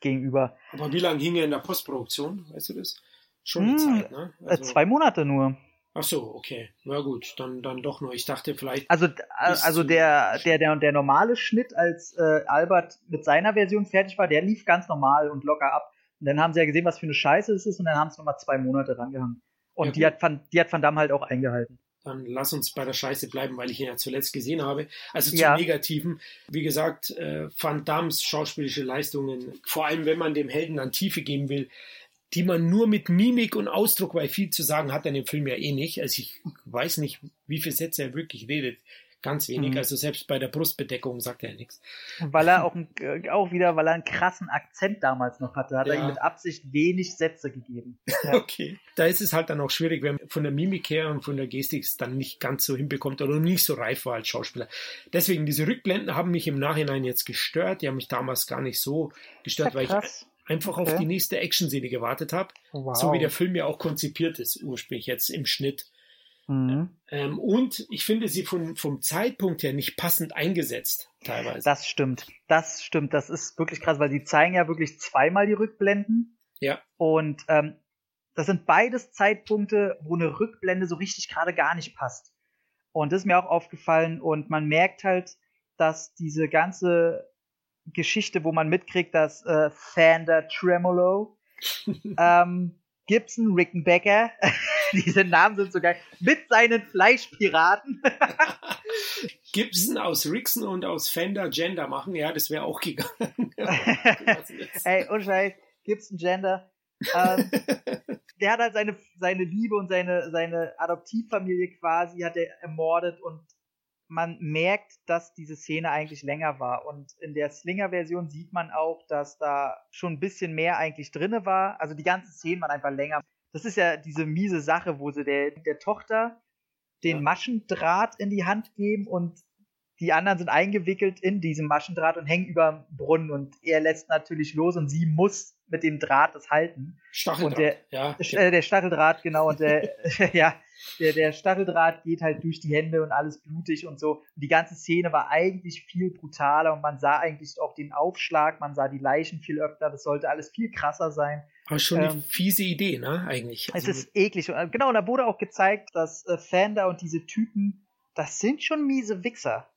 gegenüber. Aber wie lange hing er in der Postproduktion? Weißt du das? Schon eine hm, Zeit, ne? Äh, also, zwei Monate nur. Ach so, okay. Na gut, dann, dann doch nur. Ich dachte vielleicht. Also, also der, der, der, der normale Schnitt, als äh, Albert mit seiner Version fertig war, der lief ganz normal und locker ab. Und dann haben sie ja gesehen, was für eine Scheiße es ist, und dann haben sie nochmal zwei Monate rangehangen. Und ja, die, hat Van, die hat Van Damme halt auch eingehalten dann lass uns bei der Scheiße bleiben, weil ich ihn ja zuletzt gesehen habe. Also zum ja. Negativen. Wie gesagt, äh, Van Dams schauspielische Leistungen, vor allem wenn man dem Helden an Tiefe geben will, die man nur mit Mimik und Ausdruck, weil viel zu sagen hat er in dem Film ja eh nicht. Also ich weiß nicht, wie viele Sätze er wirklich redet. Ganz wenig, mhm. also selbst bei der Brustbedeckung sagt er nichts. Weil er auch, äh, auch wieder, weil er einen krassen Akzent damals noch hatte, hat ja. er ihm mit Absicht wenig Sätze gegeben. [LAUGHS] Ja. okay. Da ist es halt dann auch schwierig, wenn man von der Mimik her und von der Gestik es dann nicht ganz so hinbekommt oder nicht so reif war als Schauspieler. Deswegen, diese Rückblenden haben mich im Nachhinein jetzt gestört. Die haben mich damals gar nicht so gestört, weil ich einfach okay. auf die nächste Action-Szene gewartet habe. Wow. So wie der Film ja auch konzipiert ist, ursprünglich jetzt im Schnitt. Mhm. Ähm, und ich finde sie von, vom Zeitpunkt her nicht passend eingesetzt, teilweise. Das stimmt. Das stimmt. Das ist wirklich krass, weil sie zeigen ja wirklich zweimal die Rückblenden. Ja. Und ähm, das sind beides Zeitpunkte, wo eine Rückblende so richtig gerade gar nicht passt. Und das ist mir auch aufgefallen und man merkt halt, dass diese ganze Geschichte, wo man mitkriegt, dass äh, Sander Tremolo, [LAUGHS] ähm, Gibson Rickenbacker, [LAUGHS] diese Namen sind so geil, mit seinen Fleischpiraten. [LAUGHS] Gibson aus Rixon und aus Fender Gender machen, ja, das wäre auch gegangen. [LAUGHS] Ey, und Scheiß, Gibson Gender. Ähm, der hat halt seine, seine Liebe und seine, seine Adoptivfamilie quasi hat er ermordet und man merkt, dass diese Szene eigentlich länger war. Und in der Slinger-Version sieht man auch, dass da schon ein bisschen mehr eigentlich drinne war. Also die ganze Szene war einfach länger. Das ist ja diese miese Sache, wo sie der, der Tochter den ja. Maschendraht in die Hand geben und die anderen sind eingewickelt in diesem Maschendraht und hängen über dem Brunnen und er lässt natürlich los und sie muss mit dem Draht das halten. Stacheldraht, und der, ja. Äh, der Stacheldraht, genau, und der, [LAUGHS] ja, der, der Stacheldraht geht halt durch die Hände und alles blutig und so. Und die ganze Szene war eigentlich viel brutaler und man sah eigentlich auch den Aufschlag, man sah die Leichen viel öfter, das sollte alles viel krasser sein. Aber schon eine ähm, fiese Idee, ne, eigentlich. Also, es ist eklig. Und, genau, und da wurde auch gezeigt, dass äh, Fender und diese Typen, das sind schon miese Wichser.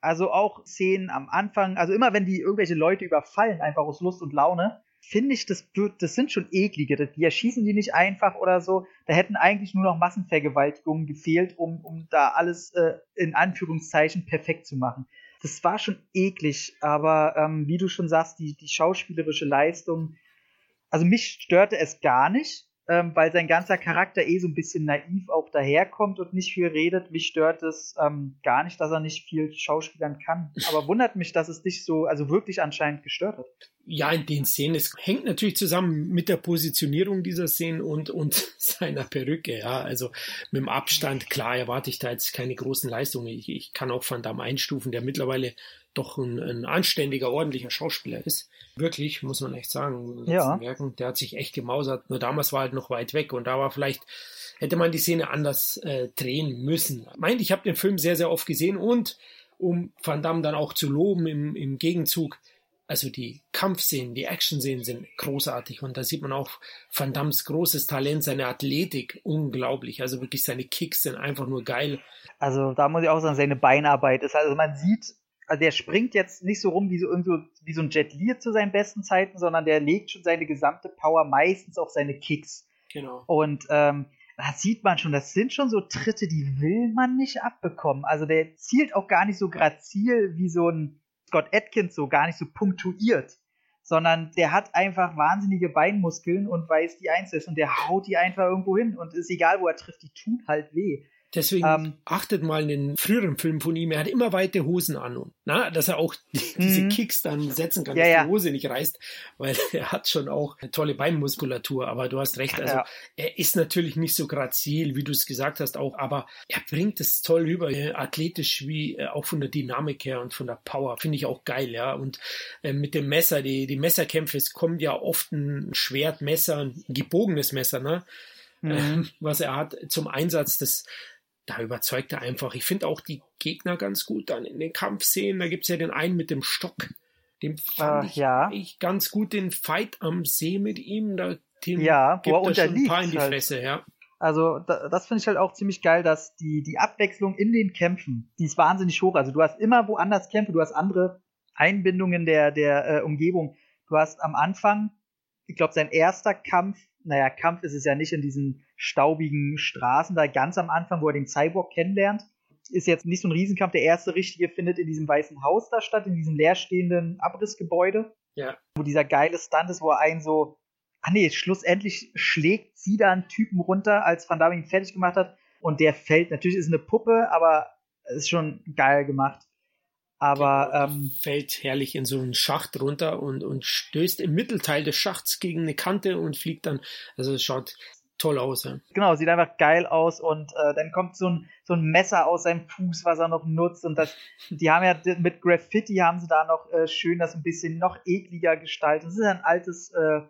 Also auch Szenen am Anfang, also immer wenn die irgendwelche Leute überfallen, einfach aus Lust und Laune, finde ich, das, das sind schon eklige. Die erschießen die nicht einfach oder so. Da hätten eigentlich nur noch Massenvergewaltigungen gefehlt, um, um da alles äh, in Anführungszeichen perfekt zu machen. Das war schon eklig, aber ähm, wie du schon sagst, die, die schauspielerische Leistung, also mich störte es gar nicht ähm, weil sein ganzer Charakter eh so ein bisschen naiv auch daherkommt und nicht viel redet. Mich stört es ähm, gar nicht, dass er nicht viel schauspielern kann. Aber wundert mich, dass es dich so, also wirklich anscheinend gestört hat. Ja, in den Szenen. Es hängt natürlich zusammen mit der Positionierung dieser Szenen und, und [LAUGHS] seiner Perücke. Ja, also mit dem Abstand, klar erwarte ich da jetzt keine großen Leistungen. Ich, ich kann auch Van Damme einstufen, der mittlerweile doch ein, ein anständiger, ordentlicher Schauspieler ist. Wirklich, muss man echt sagen. Ja. Werken, der hat sich echt gemausert. Nur damals war er halt noch weit weg und da war vielleicht, hätte man die Szene anders äh, drehen müssen. Meint, ich habe den Film sehr, sehr oft gesehen und um Van Damme dann auch zu loben im, im Gegenzug, also die Kampfszenen, die Action-Szenen sind großartig und da sieht man auch Van Dammes großes Talent, seine Athletik, unglaublich. Also wirklich seine Kicks sind einfach nur geil. Also da muss ich auch sagen, seine Beinarbeit ist, also man sieht also der springt jetzt nicht so rum wie so, wie so ein Jet Li zu seinen besten Zeiten, sondern der legt schon seine gesamte Power meistens auf seine Kicks. Genau. Und ähm, da sieht man schon, das sind schon so Tritte, die will man nicht abbekommen. Also der zielt auch gar nicht so grazil wie so ein Scott Atkins, so gar nicht so punktuiert, sondern der hat einfach wahnsinnige Beinmuskeln und weiß die einzusetzen und der haut die einfach irgendwo hin und ist egal, wo er trifft, die tun halt weh. Deswegen ähm, achtet mal in den früheren Filmen von ihm, er hat immer weite Hosen an. Und, na, dass er auch [LAUGHS] diese mhm. Kicks dann setzen kann, ja, dass ja. die Hose nicht reißt, weil [LAUGHS] er hat schon auch eine tolle Beinmuskulatur. Aber du hast recht, also ja. er ist natürlich nicht so grazil, wie du es gesagt hast, auch, aber er bringt es toll rüber, äh, athletisch wie äh, auch von der Dynamik her und von der Power. Finde ich auch geil, ja. Und äh, mit dem Messer, die, die Messerkämpfe, es kommt ja oft ein Schwertmesser, ein gebogenes Messer, ne? Mhm. [LAUGHS] Was er hat zum Einsatz. Das da überzeugt er einfach. Ich finde auch die Gegner ganz gut dann in den Kampfszenen. Da gibt es ja den einen mit dem Stock. Dem fand ich, ja. ich ganz gut den Fight am See mit ihm. Da, dem ja, gibt er schon ein paar in die halt. Fresse, ja. Also da, das finde ich halt auch ziemlich geil, dass die, die Abwechslung in den Kämpfen, die ist wahnsinnig hoch. Also du hast immer woanders Kämpfe, du hast andere Einbindungen der, der äh, Umgebung. Du hast am Anfang, ich glaube, sein erster Kampf naja, Kampf ist es ja nicht in diesen staubigen Straßen, da ganz am Anfang, wo er den Cyborg kennenlernt. Ist jetzt nicht so ein Riesenkampf. Der erste richtige findet in diesem weißen Haus da statt, in diesem leerstehenden Abrissgebäude. Ja. Wo dieser geile Stunt ist, wo er einen so, ah nee, schlussendlich schlägt sie da einen Typen runter, als Van Damme ihn fertig gemacht hat. Und der fällt. Natürlich ist es eine Puppe, aber ist schon geil gemacht. Aber genau, ähm, fällt herrlich in so einen Schacht runter und, und stößt im Mittelteil des Schachts gegen eine Kante und fliegt dann. Also es schaut toll aus. Ja. Genau, sieht einfach geil aus und äh, dann kommt so ein, so ein Messer aus seinem Fuß, was er noch nutzt und das, die haben ja mit Graffiti haben sie da noch äh, schön das ein bisschen noch ekliger gestaltet. Das ist ein altes, äh,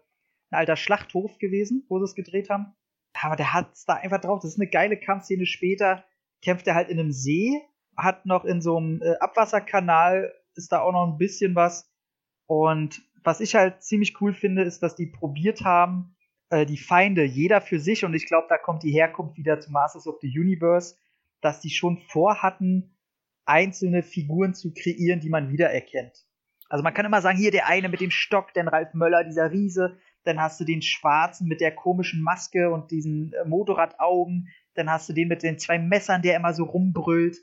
ein alter Schlachthof gewesen, wo sie es gedreht haben. Aber der hat es da einfach drauf. Das ist eine geile Kampfszene. Später kämpft er halt in einem See hat noch in so einem äh, Abwasserkanal ist da auch noch ein bisschen was. Und was ich halt ziemlich cool finde, ist, dass die probiert haben, äh, die Feinde, jeder für sich, und ich glaube, da kommt die Herkunft wieder zu Masters of the Universe, dass die schon vorhatten, einzelne Figuren zu kreieren, die man wiedererkennt. Also man kann immer sagen, hier der eine mit dem Stock, den Ralf Möller, dieser Riese, dann hast du den Schwarzen mit der komischen Maske und diesen äh, Motorradaugen, dann hast du den mit den zwei Messern, der immer so rumbrüllt.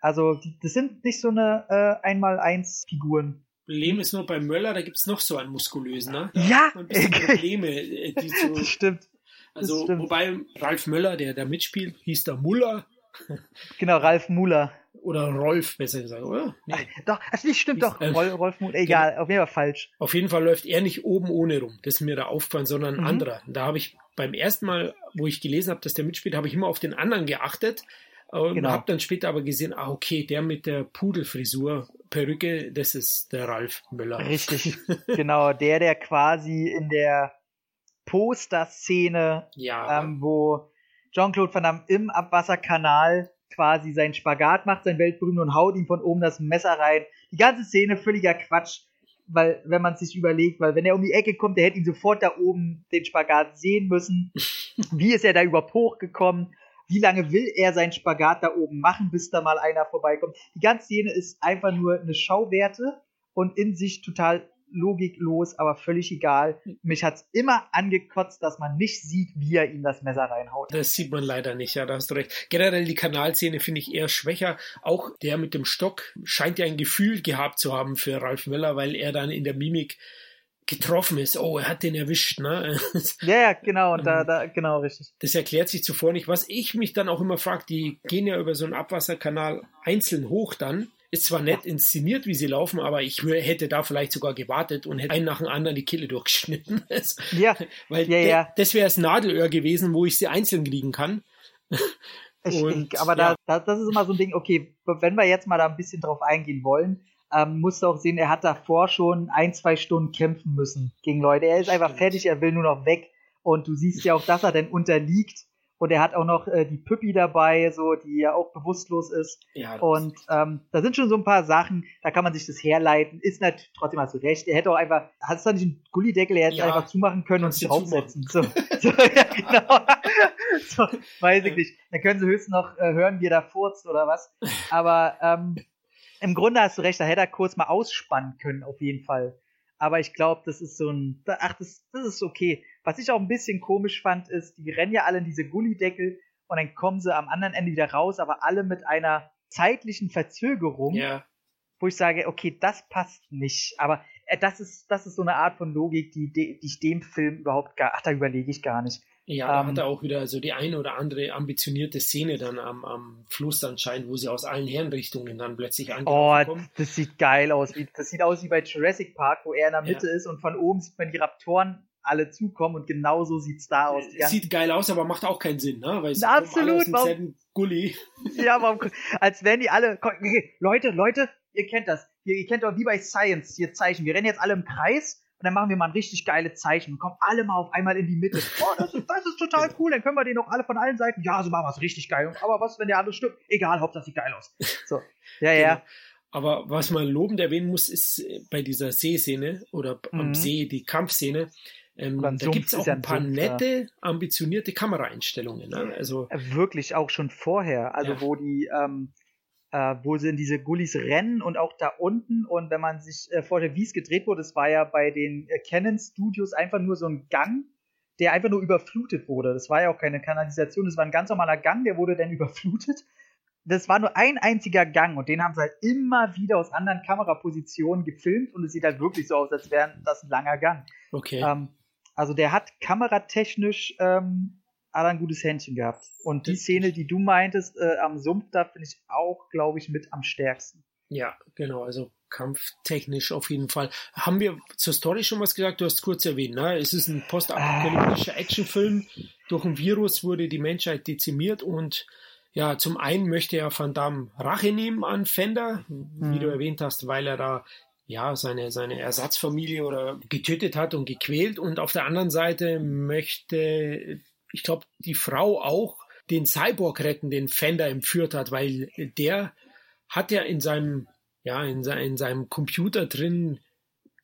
Also die, das sind nicht so eine äh, Einmal-Eins-Figuren. Problem ist nur bei Möller, da gibt es noch so einen muskulösen, ne? Da ja! Ein bisschen [LAUGHS] Probleme. Äh, die [LAUGHS] so, das stimmt. Also, stimmt. wobei Ralf Möller, der da mitspielt, hieß der Muller. Genau, Ralf Muller. Oder Rolf, besser gesagt, oder? Nee. Ach, doch, also nicht stimmt doch. Äh, Rolf, Rolf Muller, egal, genau. auf jeden Fall falsch. Auf jeden Fall läuft er nicht oben ohne rum. Das ist mir da aufgefallen, sondern ein mhm. anderer. Da habe ich beim ersten Mal, wo ich gelesen habe, dass der mitspielt, habe ich immer auf den anderen geachtet. Und genau. habe dann später aber gesehen, ah, okay, der mit der Pudelfrisur, Perücke, das ist der Ralf Müller. Richtig, [LAUGHS] genau, der, der quasi in der Poster-Szene, ja. ähm, wo Jean-Claude Van Damme im Abwasserkanal quasi seinen Spagat macht, sein Weltberühmt und haut ihm von oben das Messer rein. Die ganze Szene völliger Quatsch, weil, wenn man sich überlegt, weil wenn er um die Ecke kommt, der hätte ihn sofort da oben den Spagat sehen müssen. [LAUGHS] Wie ist er da überhaupt hochgekommen? Wie lange will er seinen Spagat da oben machen, bis da mal einer vorbeikommt. Die ganze Szene ist einfach nur eine Schauwerte und in sich total logiklos, aber völlig egal. Mich hat's immer angekotzt, dass man nicht sieht, wie er ihm das Messer reinhaut. Das sieht man leider nicht, ja, da hast du recht. Generell die Kanalszene finde ich eher schwächer. Auch der mit dem Stock scheint ja ein Gefühl gehabt zu haben für Ralf Möller, weil er dann in der Mimik getroffen ist. Oh, er hat den erwischt, ne? [LAUGHS] Ja, ja, genau, da, da, genau, richtig. Das erklärt sich zuvor nicht. Was ich mich dann auch immer frage, die gehen ja über so einen Abwasserkanal einzeln hoch dann. Ist zwar nett inszeniert, wie sie laufen, aber ich hätte da vielleicht sogar gewartet und hätte einen nach dem anderen die Kille durchgeschnitten. [LAUGHS] ja. Weil ja, ja. das wäre das Nadelöhr gewesen, wo ich sie einzeln kriegen kann. Und, ich, aber ja. da, das ist immer so ein Ding, okay, wenn wir jetzt mal da ein bisschen drauf eingehen wollen, ähm, musst du auch sehen, er hat davor schon ein, zwei Stunden kämpfen müssen gegen Leute. Er ist einfach fertig, er will nur noch weg. Und du siehst ja auch, dass er denn unterliegt. Und er hat auch noch äh, die Püppi dabei, so, die ja auch bewusstlos ist. Ja, und ähm, da sind schon so ein paar Sachen, da kann man sich das herleiten. Ist natürlich trotzdem hast du recht. Er hätte auch einfach, hast du da nicht einen Gullideckel, er hätte ja, einfach zumachen können und sich draufsetzen. So, [LAUGHS] so, ja, genau. [LAUGHS] so, weiß ich nicht. Dann können sie höchstens noch äh, hören, wie er da furzt oder was. Aber ähm, im Grunde hast du recht, da hätte er kurz mal ausspannen können, auf jeden Fall. Aber ich glaube, das ist so ein, ach, das, das ist okay. Was ich auch ein bisschen komisch fand, ist, die rennen ja alle in diese Gullideckel und dann kommen sie am anderen Ende wieder raus, aber alle mit einer zeitlichen Verzögerung. Ja. Wo ich sage, okay, das passt nicht. Aber äh, das ist, das ist so eine Art von Logik, die, die ich dem Film überhaupt gar, ach, da überlege ich gar nicht. Ja, da ähm, hat er auch wieder so die eine oder andere ambitionierte Szene dann am, am Fluss anscheinend, wo sie aus allen Herrenrichtungen dann plötzlich ankommen. Oh, das sieht geil aus. Das sieht aus wie bei Jurassic Park, wo er in der Mitte ja. ist und von oben sieht man die Raptoren alle zukommen und genauso sieht's da aus. Es sieht geil aus, aber macht auch keinen Sinn, ne? Weil es Absolut. Warum, Gully. [LAUGHS] Ja, warum, als wären die alle, [LAUGHS] Leute, Leute, ihr kennt das. Ihr, ihr kennt doch wie bei Science hier Zeichen. Wir rennen jetzt alle im Kreis und dann machen wir mal ein richtig geiles Zeichen und kommen alle mal auf einmal in die Mitte. [LAUGHS] Oh, das ist, das ist total cool, dann können wir den auch alle von allen Seiten, ja, so machen wir es richtig geil. Aber was, wenn der andere stimmt? Egal, Hauptsache sieht geil aus. So, ja, ja. Genau. Aber was man lobend erwähnen muss, ist äh, bei dieser Seeszene oder am mhm. See, die Kampfszene, ähm, da gibt es auch ein paar Sumpf, nette, ambitionierte Kameraeinstellungen. Ne? Also, äh, Wirklich auch schon vorher, also ja. wo die ähm, äh, wo sie in diese Gullis rennen und auch da unten. Und wenn man sich äh, vorstellt, wie es gedreht wurde, es war ja bei den äh, Canon Studios einfach nur so ein Gang, der einfach nur überflutet wurde. Das war ja auch keine Kanalisation, das war ein ganz normaler Gang, der wurde dann [LAUGHS] überflutet. Das war nur ein einziger Gang und den haben sie halt immer wieder aus anderen Kamerapositionen gefilmt und es sieht halt wirklich so aus, als wäre das ein langer Gang. Okay. Ähm, also der hat kameratechnisch ähm, hat er ein gutes Händchen gehabt. Und die Szene, die du meintest, äh, am Sumpf, da finde ich auch, glaube ich, mit am stärksten. Ja, genau, also kampftechnisch auf jeden Fall. Haben wir zur Story schon was gesagt? Du hast kurz erwähnt, ne? Es ist ein postapokalyptischer äh. Actionfilm. Durch ein Virus wurde die Menschheit dezimiert und ja, zum einen möchte er Van Damme Rache nehmen an Fender, mhm. wie du erwähnt hast, weil er da ja, seine, seine Ersatzfamilie oder getötet hat und gequält. Und auf der anderen Seite möchte ich glaube, die Frau auch den Cyborg retten, den Fender entführt hat, weil der hat ja in seinem, ja, in, se in seinem Computer drin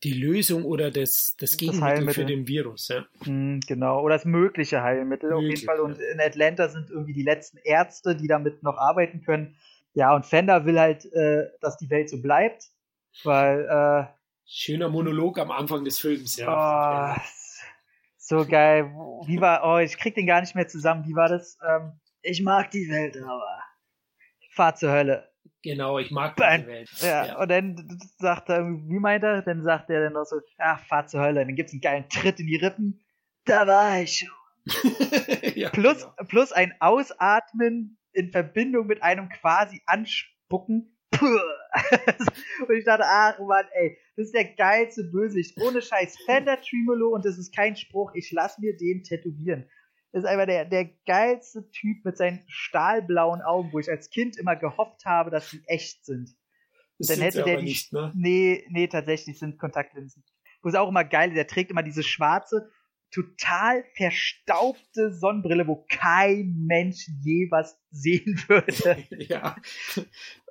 die Lösung oder das, das Gegenmittel das für den Virus. Ja. Mm, genau, oder das mögliche Heilmittel Möglich, auf jeden Fall. Und in Atlanta sind irgendwie die letzten Ärzte, die damit noch arbeiten können. Ja, und Fender will halt, äh, dass die Welt so bleibt, weil. Äh, Schöner Monolog am Anfang des Films, ja. Oh, so geil. Wie war, oh, ich krieg den gar nicht mehr zusammen. Wie war das? Ähm, ich mag die Welt, aber fahr zur Hölle. Genau, ich mag die Welt. Ja, ja, und dann sagt er, wie meint er? Dann sagt er dann noch so, ach, fahr zur Hölle. Dann gibt's einen geilen Tritt in die Rippen. Da war ich schon. [LAUGHS] ja, plus, genau. plus ein Ausatmen in Verbindung mit einem quasi Anspucken. [LAUGHS] und ich dachte, ach man, ey, das ist der geilste Bösewicht. Ohne Scheiß. Fender Tremolo und das ist kein Spruch. Ich lass mir den tätowieren. Das ist einfach der, der geilste Typ mit seinen stahlblauen Augen, wo ich als Kind immer gehofft habe, dass sie echt sind. Das dann hätte der die, nicht, ne? Nee, nee, tatsächlich sind Kontaktlinsen. Wo ist auch immer geil, der trägt immer diese schwarze, total verstaubte Sonnenbrille, wo kein Mensch je was sehen würde. [LAUGHS] ja.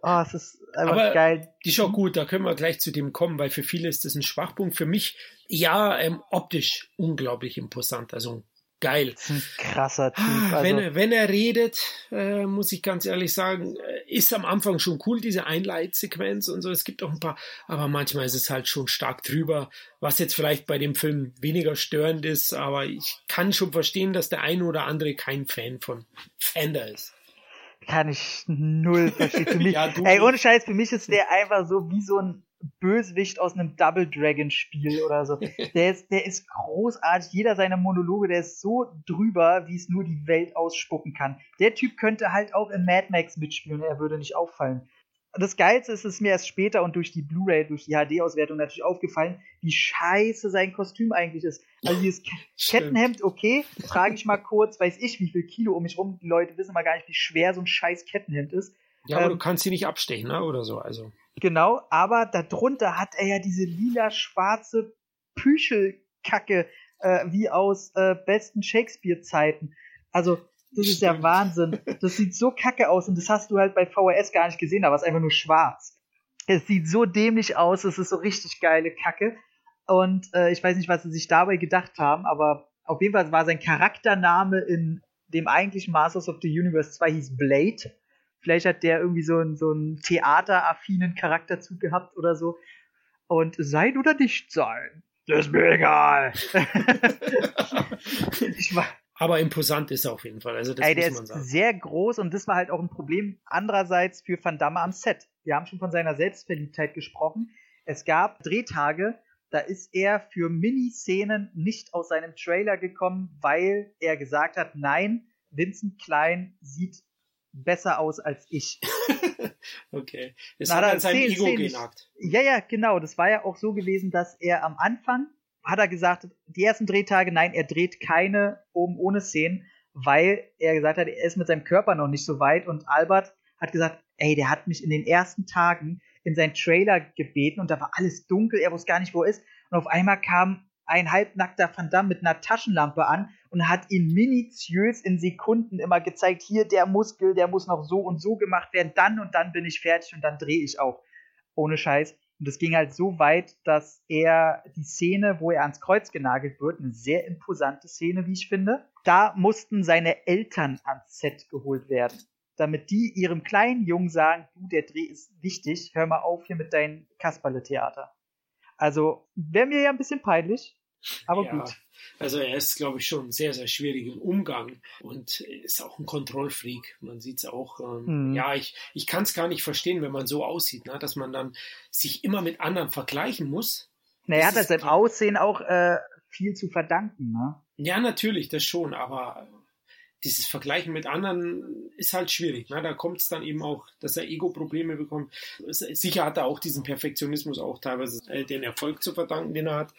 Oh, es ist einfach Aber geil. Die ist auch gut, da können wir gleich zu dem kommen, weil für viele ist das ein Schwachpunkt. Für mich, ja, ähm, optisch unglaublich imposant. Also geil. Ein krasser Typ. Ah, also. Wenn, wenn er redet, äh, muss ich ganz ehrlich sagen, äh, ist am Anfang schon cool, diese Einleitsequenz und so. Es gibt auch ein paar, aber manchmal ist es halt schon stark drüber, was jetzt vielleicht bei dem Film weniger störend ist, aber ich kann schon verstehen, dass der eine oder andere kein Fan von Fender ist. Kann ich null verstehen. Für [LAUGHS] mich, ja, ey, ohne Scheiß, für mich ist der einfach so wie so ein Bösewicht aus einem Double Dragon Spiel oder so. [LAUGHS] Der ist, der ist großartig. Jeder seiner Monologe, der ist so drüber, wie es nur die Welt ausspucken kann. Der Typ könnte halt auch in Mad Max mitspielen, er würde nicht auffallen. Das Geilste ist es mir erst später und durch die Blu-ray, durch die HD-Auswertung natürlich aufgefallen, wie scheiße sein Kostüm eigentlich ist. Also dieses [LAUGHS] Kettenhemd, okay, trage ich mal kurz, weiß ich wie viel Kilo um mich rum. Die Leute wissen mal gar nicht, wie schwer so ein scheiß Kettenhemd ist. Ja, aber ähm, du kannst sie nicht abstechen, ne? Oder so, also. Genau, aber darunter hat er ja diese lila-schwarze Püschelkacke, äh, wie aus äh, besten Shakespeare-Zeiten. Also, das ist ja Wahnsinn. Das sieht so kacke aus und das hast du halt bei VHS gar nicht gesehen, aber es ist einfach nur schwarz. Es sieht so dämlich aus, es ist so richtig geile Kacke. Und äh, ich weiß nicht, was sie sich dabei gedacht haben, aber auf jeden Fall war sein Charaktername in dem eigentlichen Masters of the Universe 2 hieß Blade. Vielleicht hat der irgendwie so einen, so einen theateraffinen Charakterzug gehabt oder so. Und sein oder nicht sein, das ist mir egal. [LAUGHS] ich war, aber imposant ist er auf jeden Fall. Also das ey, der muss man sagen. ist sehr groß und das war halt auch ein Problem andererseits für Van Damme am Set. Wir haben schon von seiner Selbstverliebtheit gesprochen. Es gab Drehtage, da ist er für Miniszenen nicht aus seinem Trailer gekommen, weil er gesagt hat, nein, Vincent Klein sieht besser aus als ich. [LAUGHS] okay. Das hat er sein Ego genagt. Ja, ja, genau. Das war ja auch so gewesen, dass er am Anfang hat er gesagt, die ersten Drehtage, nein, er dreht keine oben ohne Szenen, weil er gesagt hat, er ist mit seinem Körper noch nicht so weit und Albert hat gesagt, ey, der hat mich in den ersten Tagen in seinen Trailer gebeten und da war alles dunkel, er wusste gar nicht, wo er ist und auf einmal kam ein halbnackter Van Damme mit einer Taschenlampe an und hat ihn minutiös in Sekunden immer gezeigt, hier der Muskel, der muss noch so und so gemacht werden, dann und dann bin ich fertig und dann drehe ich auch. Ohne Scheiß. Und es ging halt so weit, dass er die Szene, wo er ans Kreuz genagelt wird, eine sehr imposante Szene, wie ich finde, da mussten seine Eltern ans Set geholt werden, damit die ihrem kleinen Jungen sagen, du, der Dreh ist wichtig, hör mal auf hier mit deinem Kasperle-Theater. Also wäre mir ja ein bisschen peinlich, aber ja, gut. Also er ist, glaube ich, schon sehr, sehr schwierig im Umgang und ist auch ein Kontrollfreak. Man sieht es auch. Ähm, mhm. Ja, ich, ich kann es gar nicht verstehen, wenn man so aussieht, ne? dass man dann sich immer mit anderen vergleichen muss. Na, er hat das seinem Aussehen auch äh, viel zu verdanken, ne? Ja, natürlich, das schon, aber dieses Vergleichen mit anderen ist halt schwierig. Ne? Da kommt es dann eben auch, dass er Ego-Probleme bekommt. Sicher hat er auch diesen Perfektionismus auch teilweise äh, den Erfolg zu verdanken, den er hat.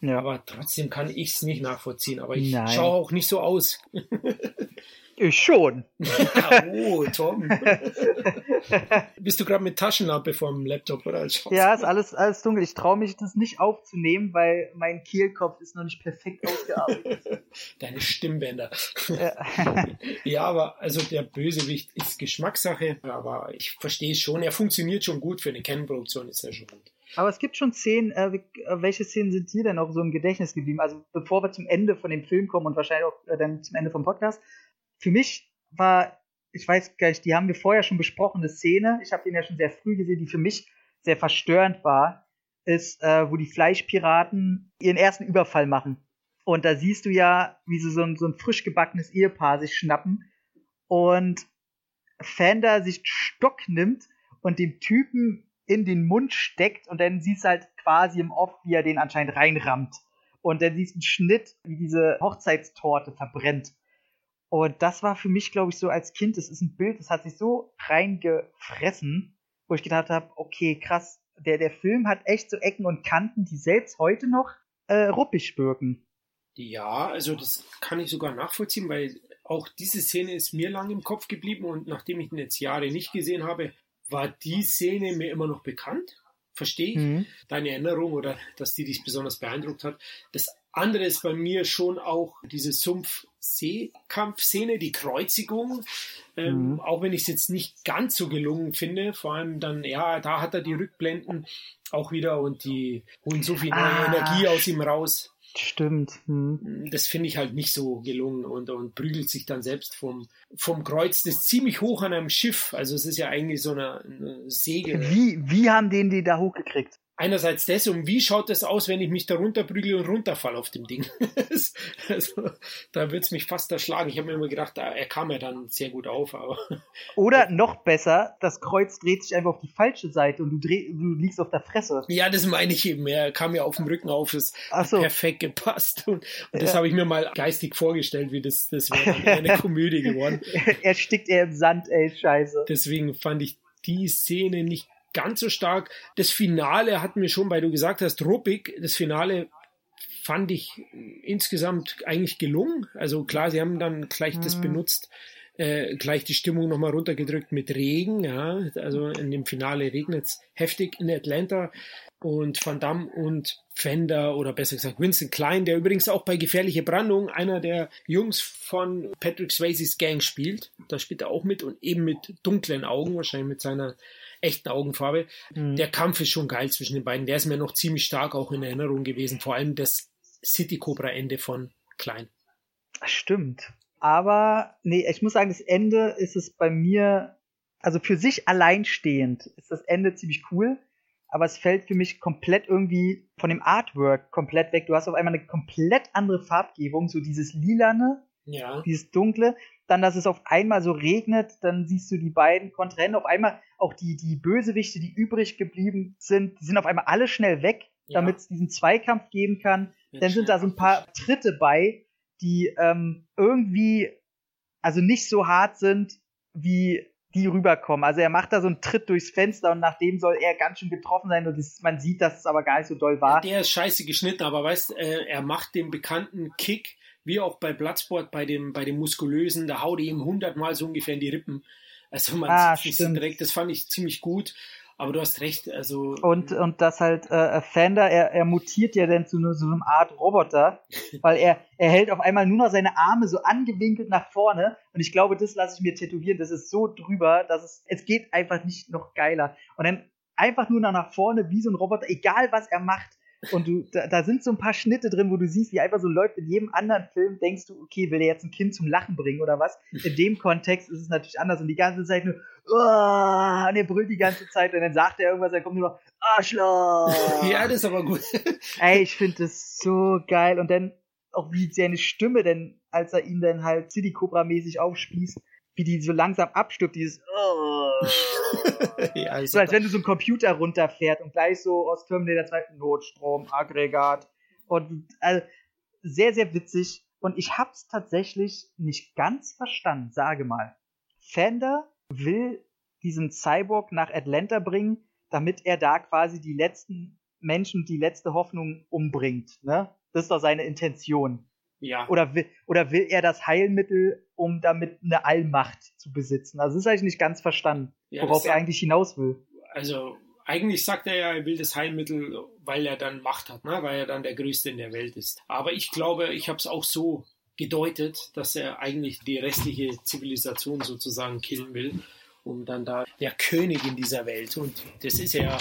Ja. Aber trotzdem kann ich es nicht nachvollziehen. Aber ich schaue auch nicht so aus. [LAUGHS] Ich schon. oh, Tom. [LAUGHS] Bist du gerade mit Taschenlampe vom Laptop oder? Ja, ist alles, alles dunkel. Ich traue mich das nicht aufzunehmen, weil mein Kehlkopf ist noch nicht perfekt ausgearbeitet. [LAUGHS] Deine Stimmbänder. Ja. [LAUGHS] ja, aber also der Bösewicht ist Geschmackssache, aber ich verstehe es schon. Er funktioniert schon gut für eine Canon-Produktion, ist ja schon gut. Aber es gibt schon Szenen, äh, äh, welche Szenen sind dir denn auch so im Gedächtnis geblieben? Also bevor wir zum Ende von dem Film kommen und wahrscheinlich auch äh, dann zum Ende vom Podcast. Für mich war, ich weiß gar nicht, die haben wir vorher schon besprochen, eine Szene, ich habe den ja schon sehr früh gesehen, die für mich sehr verstörend war, ist, äh, wo die Fleischpiraten ihren ersten Überfall machen. Und da siehst du ja, wie sie so ein, so ein frisch gebackenes Ehepaar sich schnappen und Fender sich Stock nimmt und dem Typen in den Mund steckt und dann siehst du halt quasi im Off, wie er den anscheinend reinrammt. Und dann siehst du einen Schnitt, wie diese Hochzeitstorte verbrennt. Und das war für mich, glaube ich, so als Kind, das ist ein Bild, das hat sich so reingefressen, wo ich gedacht habe, okay, krass, der, der Film hat echt so Ecken und Kanten, die selbst heute noch äh, ruppig wirken. Ja, also das kann ich sogar nachvollziehen, weil auch diese Szene ist mir lang im Kopf geblieben und nachdem ich ihn jetzt Jahre nicht gesehen habe, war die Szene mir immer noch bekannt. Verstehe ich mhm. deine Erinnerung oder dass die dich besonders beeindruckt hat. Das andere ist bei mir schon auch diese Sumpf-Seekampf-Szene, die Kreuzigung. Ähm, mhm. Auch wenn ich es jetzt nicht ganz so gelungen finde. Vor allem dann, ja, da hat er die Rückblenden auch wieder und die holen so viel neue ah. Energie aus ihm raus. Stimmt. Hm. Das finde ich halt nicht so gelungen und, und prügelt sich dann selbst vom, vom Kreuz, das ziemlich hoch an einem Schiff. Also es ist ja eigentlich so eine, eine Säge. Wie, wie haben den die da hochgekriegt? Einerseits das und wie schaut das aus, wenn ich mich da runterprügle und runterfall auf dem Ding? [LAUGHS] also, da wird's mich fast erschlagen. Ich habe mir immer gedacht, er kam ja dann sehr gut auf. Aber [LAUGHS] Oder noch besser, das Kreuz dreht sich einfach auf die falsche Seite und du, dreh, du liegst auf der Fresse. Ja, das meine ich eben. Er kam ja auf dem Rücken auf, es so. perfekt gepasst. Und, und das ja. habe ich mir mal geistig vorgestellt, wie das, das wäre [LAUGHS] eine Komödie geworden. er stickt eher im Sand, ey, scheiße. Deswegen fand ich die Szene nicht ganz so stark. Das Finale hat mir schon, weil du gesagt hast, ruppig, das Finale fand ich insgesamt eigentlich gelungen. Also klar, sie haben dann gleich mhm. das benutzt, äh, gleich die Stimmung nochmal runtergedrückt mit Regen. Ja, also in dem Finale regnet es heftig in Atlanta und Van Damme und Fender oder besser gesagt Vincent Klein, der übrigens auch bei Gefährliche Brandung einer der Jungs von Patrick Swayzes Gang spielt. Da spielt er auch mit und eben mit dunklen Augen, wahrscheinlich mit seiner echten Augenfarbe. Mhm. Der Kampf ist schon geil zwischen den beiden. Der ist mir noch ziemlich stark auch in Erinnerung gewesen. Vor allem das City Cobra Ende von Klein. Stimmt. Aber nee, ich muss sagen, das Ende ist es bei mir, also für sich alleinstehend ist das Ende ziemlich cool, aber es fällt für mich komplett irgendwie von dem Artwork komplett weg. Du hast auf einmal eine komplett andere Farbgebung, so dieses lilane, ja. dieses dunkle dann, dass es auf einmal so regnet, dann siehst du die beiden Kontrahenten, auf einmal auch die, die Bösewichte, die übrig geblieben sind, die sind auf einmal alle schnell weg, ja. damit es diesen Zweikampf geben kann. Jetzt dann sind da so ein paar Tritte bei, die ähm, irgendwie, also nicht so hart sind, wie die rüberkommen. Also er macht da so einen Tritt durchs Fenster und nachdem soll er ganz schön getroffen sein und das, man sieht, dass es aber gar nicht so doll war. Der ist scheiße geschnitten, aber weißt, äh, er macht den bekannten Kick wie auch bei Bloodsport, bei dem, bei dem muskulösen, da haut ihm hundertmal so ungefähr in die Rippen. Also man ah, sieht direkt, das fand ich ziemlich gut. Aber du hast recht, also. Und, und das halt, äh, Fender, er, er mutiert ja dann zu so einer Art Roboter, [LAUGHS] weil er, er hält auf einmal nur noch seine Arme so angewinkelt nach vorne. Und ich glaube, das lasse ich mir tätowieren. Das ist so drüber, dass es, es geht einfach nicht noch geiler. Und dann einfach nur nach vorne wie so ein Roboter, egal was er macht. Und du, da, da, sind so ein paar Schnitte drin, wo du siehst, wie einfach so läuft. In jedem anderen Film denkst du, okay, will der jetzt ein Kind zum Lachen bringen oder was? In dem Kontext ist es natürlich anders und die ganze Zeit nur, oh, und er brüllt die ganze Zeit und dann sagt er irgendwas, dann kommt nur noch, Arschloch! [LAUGHS] ja, das ist aber gut. [LAUGHS] Ey, ich finde das so geil. Und dann auch wie seine Stimme denn, als er ihn dann halt City Cobra mäßig aufspießt, wie die so langsam abstirbt, dieses oh. [LAUGHS] ja, so als wenn du so ein Computer runterfährt und gleich so aus Terminator 2 Notstrom, Aggregat und also, sehr, sehr witzig. Und ich hab's tatsächlich nicht ganz verstanden, sage mal. Fender will diesen Cyborg nach Atlanta bringen, damit er da quasi die letzten Menschen, die letzte Hoffnung umbringt. Ne? Das ist doch seine Intention. Ja. Oder will, oder will er das Heilmittel, um damit eine Allmacht zu besitzen? Also das habe ich nicht ganz verstanden, ja, worauf er eigentlich hinaus will. Also eigentlich sagt er ja, er will das Heilmittel, weil er dann Macht hat, ne? weil er dann der Größte in der Welt ist. Aber ich glaube, ich habe es auch so gedeutet, dass er eigentlich die restliche Zivilisation sozusagen killen will, um dann da der König in dieser Welt. Und das ist ja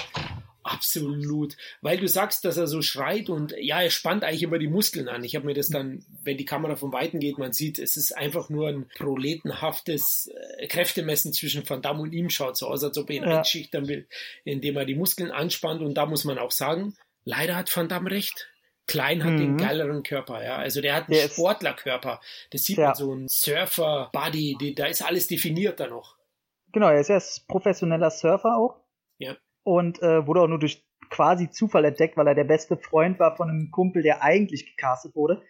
Absolut. Weil du sagst, dass er so schreit und ja, er spannt eigentlich immer die Muskeln an. Ich habe mir das dann, wenn die Kamera von Weitem geht, man sieht, es ist einfach nur ein proletenhaftes äh, Kräftemessen zwischen Van Damme und ihm. Schaut so aus, als ob er ihn ja. einschüchtern will, indem er die Muskeln anspannt. Und da muss man auch sagen, leider hat Van Damme recht. Klein hat mhm. den geileren Körper, ja. Also der hat einen der Sportlerkörper. Das sieht ja. man so ein Surfer-Body, da ist alles definiert da noch. Genau, er ist ja professioneller Surfer auch. Ja. Und äh, wurde auch nur durch quasi Zufall entdeckt, weil er der beste Freund war von einem Kumpel, der eigentlich gecastet wurde.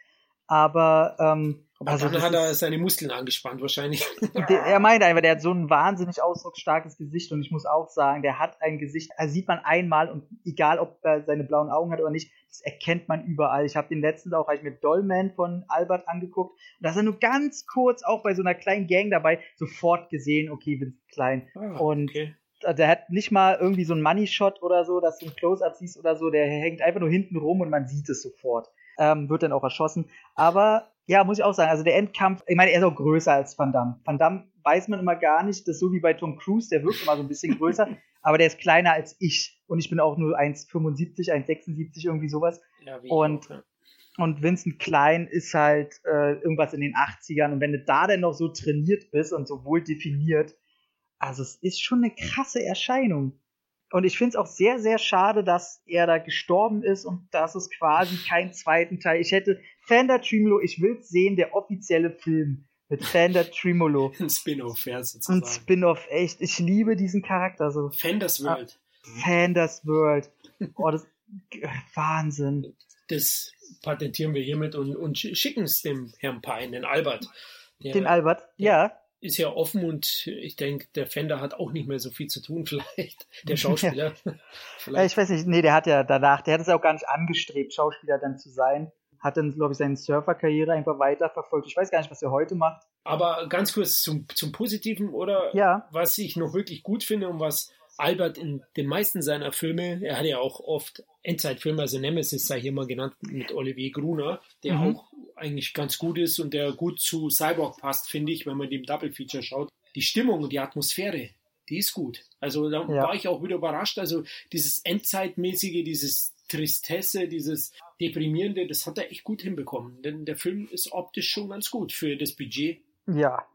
Aber, ähm, aber also dann hat er seine Muskeln angespannt, wahrscheinlich. [LAUGHS] Der, er meint einfach, der hat so ein wahnsinnig ausdrucksstarkes Gesicht und ich muss auch sagen, der hat ein Gesicht, also sieht man einmal und egal, ob er seine blauen Augen hat oder nicht, das erkennt man überall. Ich habe den letzten auch, habe ich mir Dollman von Albert angeguckt und da ist er nur ganz kurz auch bei so einer kleinen Gang dabei sofort gesehen, okay, Vincent Klein. Ah, und okay. Der hat nicht mal irgendwie so einen Money-Shot oder so, dass du ein Close-Up siehst oder so, der hängt einfach nur hinten rum und man sieht es sofort. Ähm, wird dann auch erschossen. Aber ja, muss ich auch sagen, also der Endkampf, ich meine, er ist auch größer als Van Damme. Van Damme weiß man immer gar nicht, das ist so wie bei Tom Cruise, der wirkt immer so ein bisschen größer, [LAUGHS] aber der ist kleiner als ich. Und ich bin auch nur 1,75, 1,76, irgendwie sowas. Ja, und, auch, ja. und Vincent Klein ist halt äh, irgendwas in den 80ern. Und wenn du da denn noch so trainiert bist und so wohl definiert, also es ist schon eine krasse Erscheinung. Und ich finde es auch sehr, sehr schade, dass er da gestorben ist und dass es quasi keinen zweiten Teil. Ich hätte Fender Tremolo, ich will sehen, der offizielle Film mit Fender Tremolo. [LAUGHS] Ein Spin-off, ja, sozusagen. Ein Spin-off, echt. Ich liebe diesen Charakter so. Fenders World. Ah, Fenders World. Oh, das Wahnsinn. Das patentieren wir hiermit und, und schicken es dem Herrn Pein, den Albert. Der, den Albert, ja ist ja offen und ich denke, der Fender hat auch nicht mehr so viel zu tun, [LAUGHS] vielleicht. Der Schauspieler. [LAUGHS] vielleicht. Ich weiß nicht, nee, der hat ja danach, der hat es ja auch gar nicht angestrebt, Schauspieler dann zu sein. Hat dann, glaube ich, seine Surferkarriere einfach weiterverfolgt. Ich weiß gar nicht, was er heute macht. Aber ganz kurz zum, zum Positiven, oder? Ja. Was ich noch wirklich gut finde und was Albert in den meisten seiner Filme, er hat ja auch oft Endzeitfilme, also Nemesis sei hier mal genannt mit Olivier Gruner, der mhm. auch eigentlich ganz gut ist und der gut zu Cyborg passt, finde ich, wenn man dem Double Feature schaut. Die Stimmung und die Atmosphäre, die ist gut. Also da ja. war ich auch wieder überrascht. Also dieses Endzeitmäßige, dieses Tristesse, dieses Deprimierende, das hat er echt gut hinbekommen. Denn der Film ist optisch schon ganz gut für das Budget. Ja,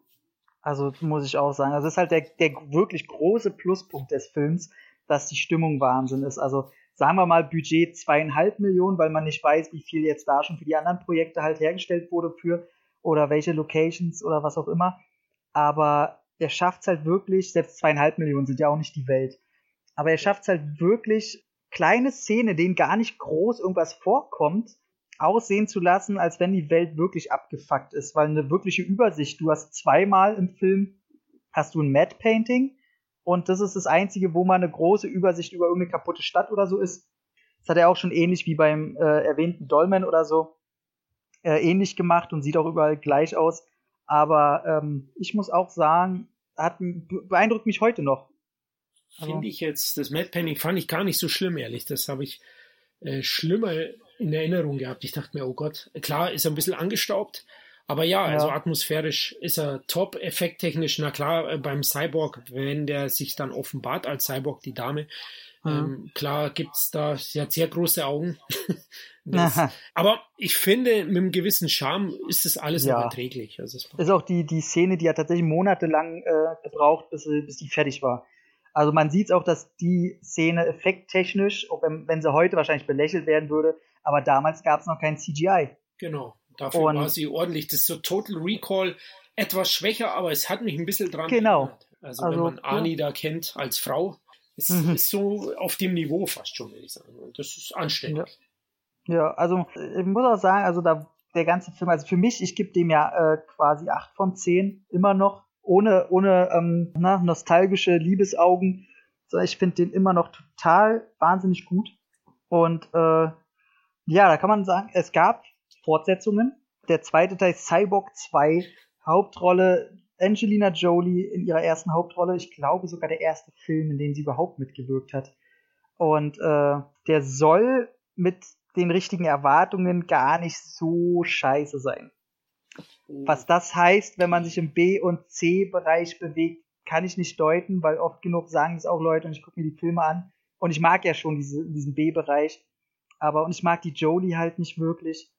also muss ich auch sagen. Also das ist halt der, der wirklich große Pluspunkt des Films, dass die Stimmung Wahnsinn ist. Also sagen wir mal Budget zweieinhalb Millionen, weil man nicht weiß, wie viel jetzt da schon für die anderen Projekte halt hergestellt wurde für oder welche Locations oder was auch immer. Aber er schafft es halt wirklich, selbst zweieinhalb Millionen sind ja auch nicht die Welt. Aber er schafft es halt wirklich, kleine Szene, denen gar nicht groß irgendwas vorkommt, aussehen zu lassen, als wenn die Welt wirklich abgefuckt ist, weil eine wirkliche Übersicht, du hast zweimal im Film, hast du ein Matte Painting und das ist das einzige, wo man eine große Übersicht über irgendeine kaputte Stadt oder so ist. Das hat er auch schon ähnlich wie beim äh, erwähnten Dolmen oder so äh, ähnlich gemacht und sieht auch überall gleich aus. Aber ähm, ich muss auch sagen, hat, beeindruckt mich heute noch. Also, Finde ich jetzt, das Matte Painting fand ich gar nicht so schlimm, ehrlich. Das habe ich äh, schlimmer in Erinnerung gehabt. Ich dachte mir, oh Gott, klar, ist ein bisschen angestaubt, aber ja, ja, also atmosphärisch ist er top, effekttechnisch, na klar, äh, beim Cyborg, wenn der sich dann offenbart als Cyborg, die Dame, mhm. ähm, klar gibt's da, sie hat sehr große Augen. [LAUGHS] das, aber ich finde, mit einem gewissen Charme ist das alles ja. erträglich. Also ist auch die, die Szene, die hat tatsächlich monatelang äh, gebraucht, bis, bis die fertig war. Also man sieht auch, dass die Szene effekttechnisch, auch wenn, wenn sie heute wahrscheinlich belächelt werden würde, aber damals gab es noch kein CGI. Genau, dafür und, war sie ordentlich. Das ist so Total Recall etwas schwächer, aber es hat mich ein bisschen dran genau. erinnert. Also, also wenn man Ani ja. da kennt als Frau, ist, mhm. ist so auf dem Niveau fast schon, würde ich sagen. Und das ist anständig. Ja. ja. also ich muss auch sagen, also da der ganze Film, also für mich, ich gebe dem ja äh, quasi 8 von 10 immer noch, ohne, ohne ähm, na, nostalgische Liebesaugen. Ich finde den immer noch total wahnsinnig gut. Und äh, ja, da kann man sagen, es gab Fortsetzungen. Der zweite Teil Cyborg 2, Hauptrolle Angelina Jolie in ihrer ersten Hauptrolle. Ich glaube sogar der erste Film, in dem sie überhaupt mitgewirkt hat. Und äh, der soll mit den richtigen Erwartungen gar nicht so scheiße sein. Oh. Was das heißt, wenn man sich im B- und C-Bereich bewegt, kann ich nicht deuten, weil oft genug sagen es auch Leute und ich gucke mir die Filme an Und ich mag ja schon diese, diesen B-Bereich. Aber, und ich mag die Jolie halt nicht wirklich.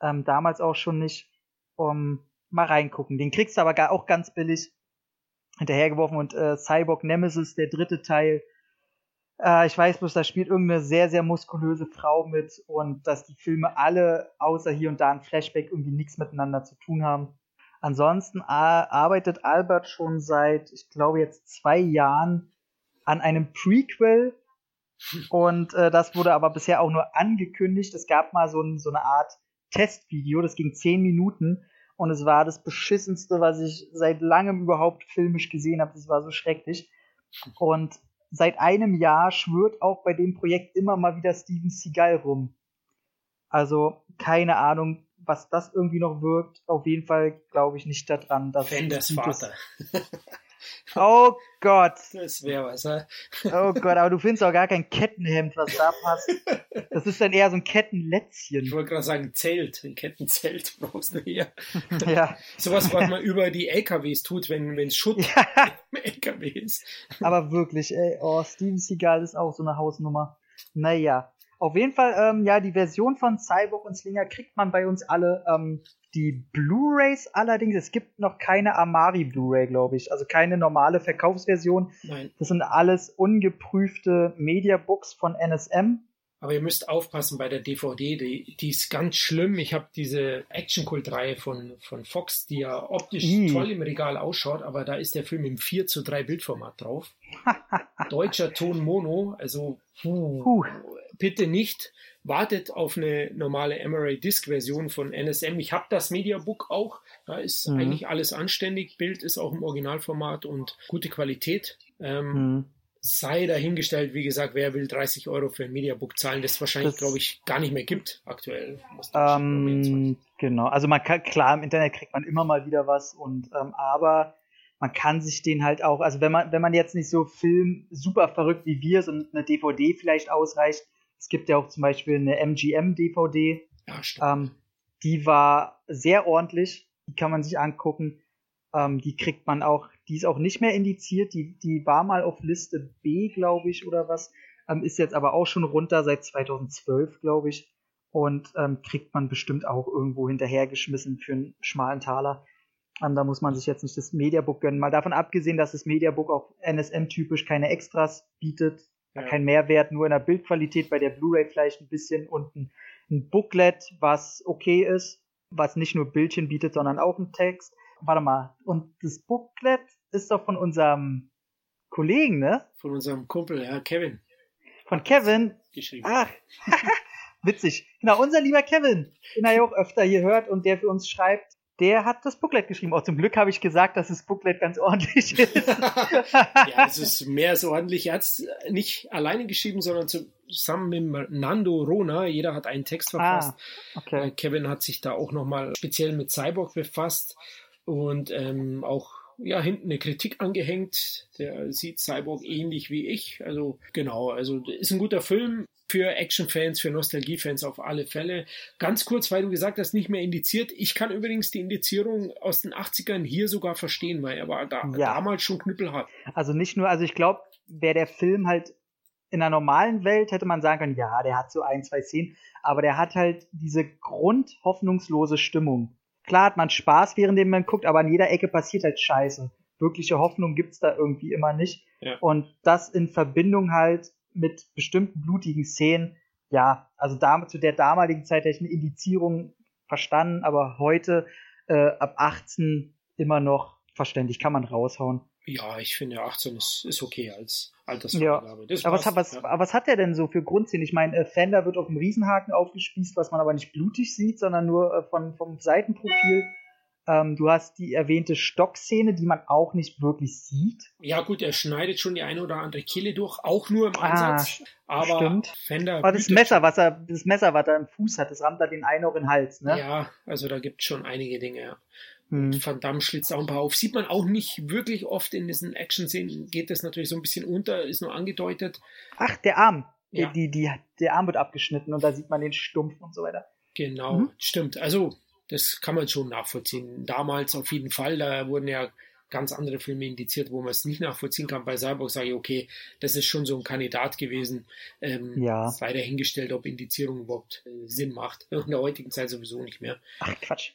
Ähm, damals auch schon nicht. Um, mal reingucken. Den kriegst du aber gar, auch ganz billig hinterhergeworfen. Und äh, Cyborg Nemesis, der dritte Teil, äh, ich weiß bloß, da spielt irgendeine sehr, sehr muskulöse Frau mit und dass die Filme alle, außer hier und da ein Flashback, irgendwie nichts miteinander zu tun haben. Ansonsten arbeitet Albert schon seit, ich glaube, jetzt zwei Jahren an einem Prequel. Und äh, das wurde aber bisher auch nur angekündigt. Es gab mal so, ein, so eine Art Testvideo, das ging zehn Minuten. Und es war das beschissenste, was ich seit langem überhaupt filmisch gesehen habe. Das war so schrecklich. Und seit einem Jahr schwört auch bei dem Projekt immer mal wieder Steven Seagal rum. Also keine Ahnung, was das irgendwie noch wirkt. Auf jeden Fall glaube ich nicht daran, dass Fenders Vater. [LAUGHS] Oh Gott. Das wäre was, ja? Oh Gott, aber du findest auch gar kein Kettenhemd, was da passt. Das ist dann eher so ein Kettenlätzchen. Ich wollte gerade sagen, Zelt. Ein Kettenzelt [LAUGHS] brauchst du hier. Ja. Sowas, was man über die LKWs tut, wenn es Schutt ja. im LKW ist. Aber wirklich, ey, oh, Steven Seagal ist auch so eine Hausnummer. Naja. Auf jeden Fall, ähm, ja, die Version von Cyborg und Slinger kriegt man bei uns alle. Ähm, die Blu-rays allerdings, es gibt noch keine Amari Blu-ray, glaube ich. Also keine normale Verkaufsversion. Nein. Das sind alles ungeprüfte Mediabooks von NSM. Aber ihr müsst aufpassen bei der DVD, die, die ist ganz schlimm. Ich habe diese Action-Kult-Reihe von, von Fox, die ja optisch I. toll im Regal ausschaut, aber da ist der Film im 4 zu 3 Bildformat drauf. [LAUGHS] Deutscher Ton Mono, also puh, puh. Bitte nicht wartet auf eine normale MRA-Disc-Version von NSM. Ich habe das Mediabook auch. Da ist mhm. eigentlich alles anständig. Bild ist auch im Originalformat und gute Qualität. Ähm, mhm. Sei dahingestellt, wie gesagt, wer will 30 Euro für ein Mediabook zahlen, das wahrscheinlich, glaube ich, gar nicht mehr gibt aktuell. Ähm, genau, also man kann, klar, im Internet kriegt man immer mal wieder was und ähm, aber man kann sich den halt auch, also wenn man, wenn man jetzt nicht so Film super verrückt wie wir und eine DVD vielleicht ausreicht, es gibt ja auch zum Beispiel eine MGM-DVD. Ja, ähm, die war sehr ordentlich. Die kann man sich angucken. Ähm, die kriegt man auch, die ist auch nicht mehr indiziert. Die, die war mal auf Liste B, glaube ich, oder was. Ähm, ist jetzt aber auch schon runter seit 2012, glaube ich. Und ähm, kriegt man bestimmt auch irgendwo hinterhergeschmissen für einen schmalen Taler. Ähm, da muss man sich jetzt nicht das Mediabook gönnen. Mal davon abgesehen, dass das Mediabook auch NSM-typisch keine Extras bietet. Ja. Kein Mehrwert, nur in der Bildqualität, bei der Blu-ray vielleicht ein bisschen und ein, ein Booklet, was okay ist, was nicht nur Bildchen bietet, sondern auch einen Text. Warte mal, und das Booklet ist doch von unserem Kollegen, ne? Von unserem Kumpel, ja, Kevin. Von Kevin? Geschrieben. Ach, [LAUGHS] witzig. Genau, unser lieber Kevin, den er ja auch öfter hier hört und der für uns schreibt, der hat das Booklet geschrieben. Auch zum Glück habe ich gesagt, dass das Booklet ganz ordentlich [LAUGHS] ist. ja, es ist mehr so ordentlich. Er hat es nicht alleine geschrieben, sondern zusammen mit Nando Rona. Jeder hat einen Text verfasst. Ah, okay. Äh, Kevin hat sich da auch nochmal speziell mit Cyborg befasst und ähm, auch ja, hinten eine Kritik angehängt. Der sieht Cyborg ähnlich wie ich. Also genau, also ist ein guter Film für Actionfans, für Nostalgiefans auf alle Fälle. Ganz kurz, weil du gesagt hast, nicht mehr indiziert. Ich kann übrigens die Indizierung aus den 80ern hier sogar verstehen, weil er war da, ja. damals schon knüppelhart. Also nicht nur, also ich glaube, wäre der Film halt in einer normalen Welt, hätte man sagen können, ja, der hat so ein, zwei Szenen, aber der hat halt diese grundhoffnungslose Stimmung. Klar hat man Spaß, während man guckt, aber an jeder Ecke passiert halt Scheiße. Wirkliche Hoffnung gibt's da irgendwie immer nicht. Ja. Und das in Verbindung halt mit bestimmten blutigen Szenen, ja, also da, zu der damaligen Zeit hätte ich eine Indizierung verstanden, aber heute äh, ab 18 immer noch verständlich, kann man raushauen. Ja, ich finde 18 ist, ist okay als Altersfreigabe. Ja. aber, was, was, ja. aber was hat er denn so für Grundsinn? Ich meine, äh, Fender wird auf dem Riesenhaken aufgespießt, was man aber nicht blutig sieht, sondern nur äh, von, vom Seitenprofil. Ähm, du hast die erwähnte Stockszene, die man auch nicht wirklich sieht. Ja gut, er schneidet schon die eine oder andere Kehle durch, auch nur im Ansatz. Ah, aber stimmt. Fender. Aber das Messer, was er, das Messer, was er im Fuß hat, das rammt er den einen auch in den Hals, ne? Ja, also da gibt es schon einige Dinge, ja. Hm. Van Damme schlitzt auch ein paar auf. Sieht man auch nicht wirklich oft in diesen Action-Szenen, geht das natürlich so ein bisschen unter, ist nur angedeutet. Ach, der Arm. Ja. Die, die, der Arm wird abgeschnitten und da sieht man den Stumpf und so weiter. Genau, mhm. stimmt. Also das kann man schon nachvollziehen. Damals auf jeden Fall, da wurden ja ganz andere Filme indiziert, wo man es nicht nachvollziehen kann. Bei Cyborg sage ich, okay, das ist schon so ein Kandidat gewesen. Ähm, ja. Ist leider hingestellt, ob Indizierung überhaupt äh, Sinn macht. In der heutigen Zeit sowieso nicht mehr. Ach, Quatsch.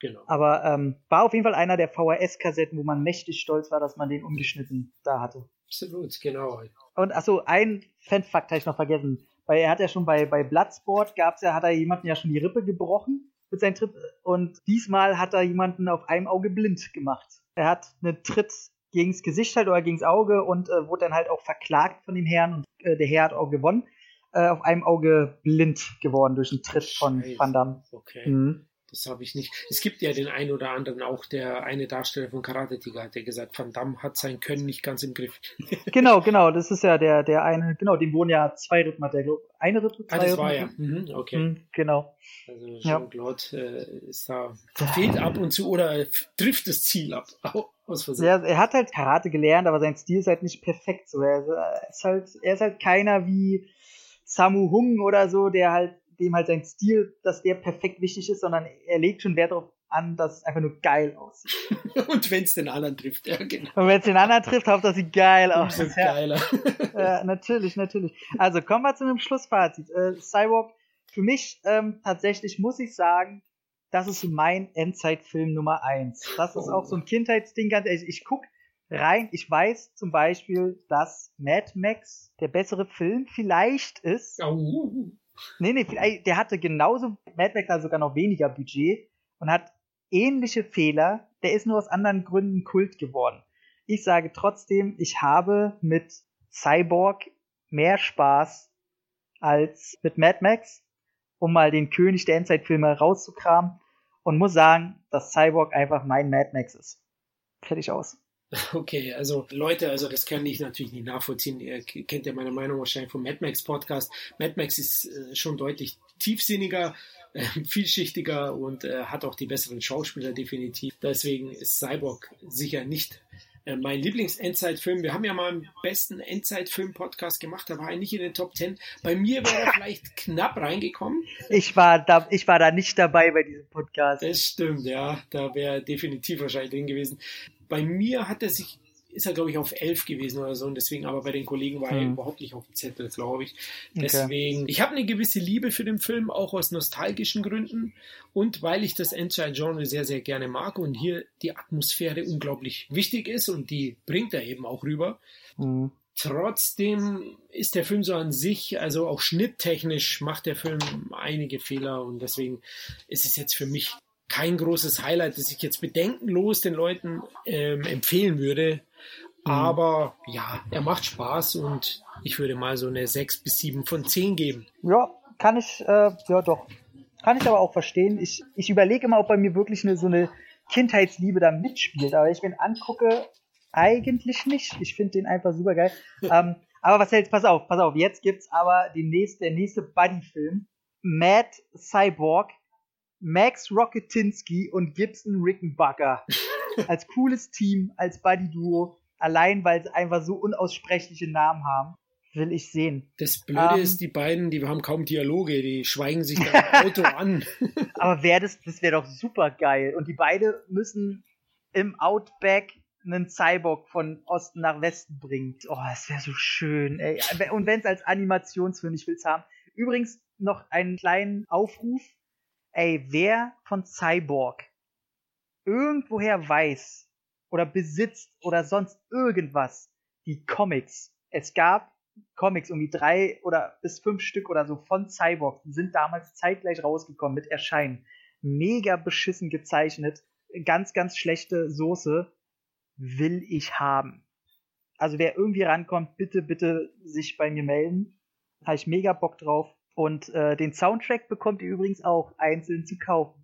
Genau. Aber ähm, war auf jeden Fall einer der VHS-Kassetten, wo man mächtig stolz war, dass man den ungeschnitten da hatte. Absolut, genau. Und achso, ein Fanfakt habe ich noch vergessen. Weil er hat ja schon bei, bei Bloodsport gab's ja, hat er jemanden ja schon die Rippe gebrochen mit seinem Tritt. Und diesmal hat er jemanden auf einem Auge blind gemacht. Er hat einen Tritt gegens Gesicht halt oder gegens Auge und äh, wurde dann halt auch verklagt von dem Herrn und äh, der Herr hat auch gewonnen. Äh, auf einem Auge blind geworden durch einen Tritt von Van Damme. Okay. Mhm. Das habe ich nicht. Es gibt ja den einen oder anderen, auch der eine Darsteller von Karate Tiger hat ja gesagt, Van Damme hat sein Können nicht ganz im Griff. [LAUGHS] genau, genau, das ist ja der, der eine, genau, dem wurden ja zwei Rippen, hat der, eine Rippe, zwei ah, das Rippen. war ja, mhm, okay. Mhm, genau. Also Jean-Claude ja. äh, ist da, verfehlt ab und zu oder trifft das Ziel ab. [LAUGHS] Aus Versehen. Ja, er hat halt Karate gelernt, aber sein Stil ist halt nicht perfekt so. Er ist halt, er ist halt keiner wie Samu Hung oder so, der halt dem halt sein Stil, dass der perfekt wichtig ist, sondern er legt schon Wert darauf an, dass es einfach nur geil aussieht. [LAUGHS] Und wenn es den anderen trifft, ja, genau. Und wenn es den anderen trifft, Hauptsache sie geil aus. Ja. geiler. ja, natürlich, natürlich. Also kommen wir zu einem Schlussfazit. Äh, Cyborg, für mich ähm, tatsächlich muss ich sagen, das ist mein Endzeitfilm Nummer eins. Das ist oh. auch so ein Kindheitsding, ganz ehrlich. Ich guck rein, ich weiß zum Beispiel, dass Mad Max der bessere Film vielleicht ist. Oh. Nee, nee, der hatte genauso, Mad Max hat sogar noch weniger Budget und hat ähnliche Fehler. Der ist nur aus anderen Gründen Kult geworden. Ich sage trotzdem, ich habe mit Cyborg mehr Spaß als mit Mad Max, um mal den König der Endzeitfilme rauszukramen und muss sagen, dass Cyborg einfach mein Mad Max ist. Fertig aus. [LAUGHS] Okay, also Leute, also das kann ich natürlich nicht nachvollziehen. Ihr kennt ja meine Meinung wahrscheinlich vom Mad Max Podcast. Mad Max ist äh, schon deutlich tiefsinniger, [LAUGHS] äh, vielschichtiger und äh, hat auch die besseren Schauspieler definitiv. Deswegen ist Cyborg sicher nicht äh, mein Lieblings-Endzeitfilm. Wir haben ja mal einen besten Endzeitfilm-Podcast gemacht, da war er nicht in den Top Ten. Bei mir wäre er [LAUGHS] vielleicht knapp reingekommen. Ich war da, ich war da nicht dabei bei diesem Podcast. Das stimmt, ja. Da wäre definitiv wahrscheinlich drin gewesen. Bei mir hat er sich, ist er glaube ich auf elf gewesen oder so und deswegen, aber bei den Kollegen war hm. er überhaupt nicht auf dem Zettel, glaube ich. Deswegen, okay. ich habe eine gewisse Liebe für den Film, auch aus nostalgischen Gründen und weil ich das Endzeit-Genre sehr, sehr gerne mag und hier die Atmosphäre unglaublich wichtig ist und die bringt er eben auch rüber. Hm. Trotzdem ist der Film so an sich, also auch schnitttechnisch macht der Film einige Fehler und deswegen ist es jetzt für mich kein großes Highlight, das ich jetzt bedenkenlos den Leuten ähm, empfehlen würde. Mhm. Aber ja, er macht Spaß und ich würde mal so eine 6 bis 7 von 10 geben. Ja, kann ich, äh, ja doch. Kann ich aber auch verstehen. Ich, ich überlege immer, ob bei mir wirklich eine, so eine Kindheitsliebe da mitspielt. Aber ich mir angucke, eigentlich nicht. Ich finde den einfach super geil. ähm, aber was hältst, pass auf, pass auf, jetzt gibt's aber den nächste, der nächste Buddy-Film. Mad Cyborg Max Rocketinski und Gibson Rickenbacker [LAUGHS] als cooles Team, als Buddy-Duo, allein weil sie einfach so unaussprechliche Namen haben, will ich sehen. Das Blöde um, ähm, ist, die beiden, die haben kaum Dialoge, die schweigen sich da im Auto [LAUGHS] an. aber wäre das, das wäre doch super geil. Und die beiden müssen im Outback einen Cyborg von Osten nach Westen bringen. Oh, das wäre so schön, ey. Und wenn es als Animationsfilm, ich will es haben. Übrigens noch einen kleinen Aufruf ey, wer von Cyborg irgendwoher weiß oder besitzt oder sonst irgendwas die Comics. Es gab Comics, irgendwie drei oder bis fünf Stück oder so von Cyborg, sind damals zeitgleich rausgekommen mit Erscheinen. Mega beschissen gezeichnet, ganz, ganz schlechte Soße, will ich haben. Also wer irgendwie rankommt, bitte, bitte sich bei mir melden. Habe ich mega Bock drauf. Und äh, den Soundtrack bekommt ihr übrigens auch einzeln zu kaufen.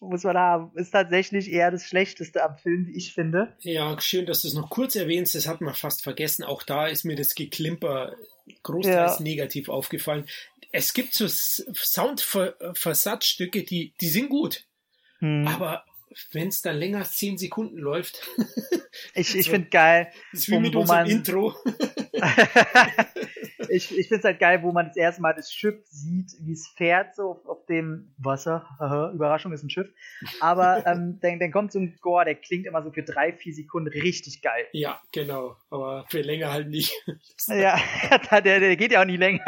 Muss man haben. Ist tatsächlich eher das Schlechteste am Film, wie ich finde. Ja, schön, dass du es noch kurz erwähnst. Das hat man fast vergessen. Auch da ist mir das Geklimper großteils ja. negativ aufgefallen. Es gibt so Soundversatzstücke, die, die sind gut. Hm. Aber wenn es dann länger als 10 Sekunden läuft. [LAUGHS] ich ich so, finde geil. Das ist wie mit unserem man, Intro. [LAUGHS] ich ich finde es halt geil, wo man das erste Mal das Schiff sieht, wie es fährt, so auf, auf dem Wasser. Überraschung ist ein Schiff. Aber [LAUGHS] ähm, dann, dann kommt so ein Gore, der klingt immer so für drei, vier Sekunden richtig geil. Ja, genau. Aber für länger halt nicht. ja, der, der geht ja auch nicht länger.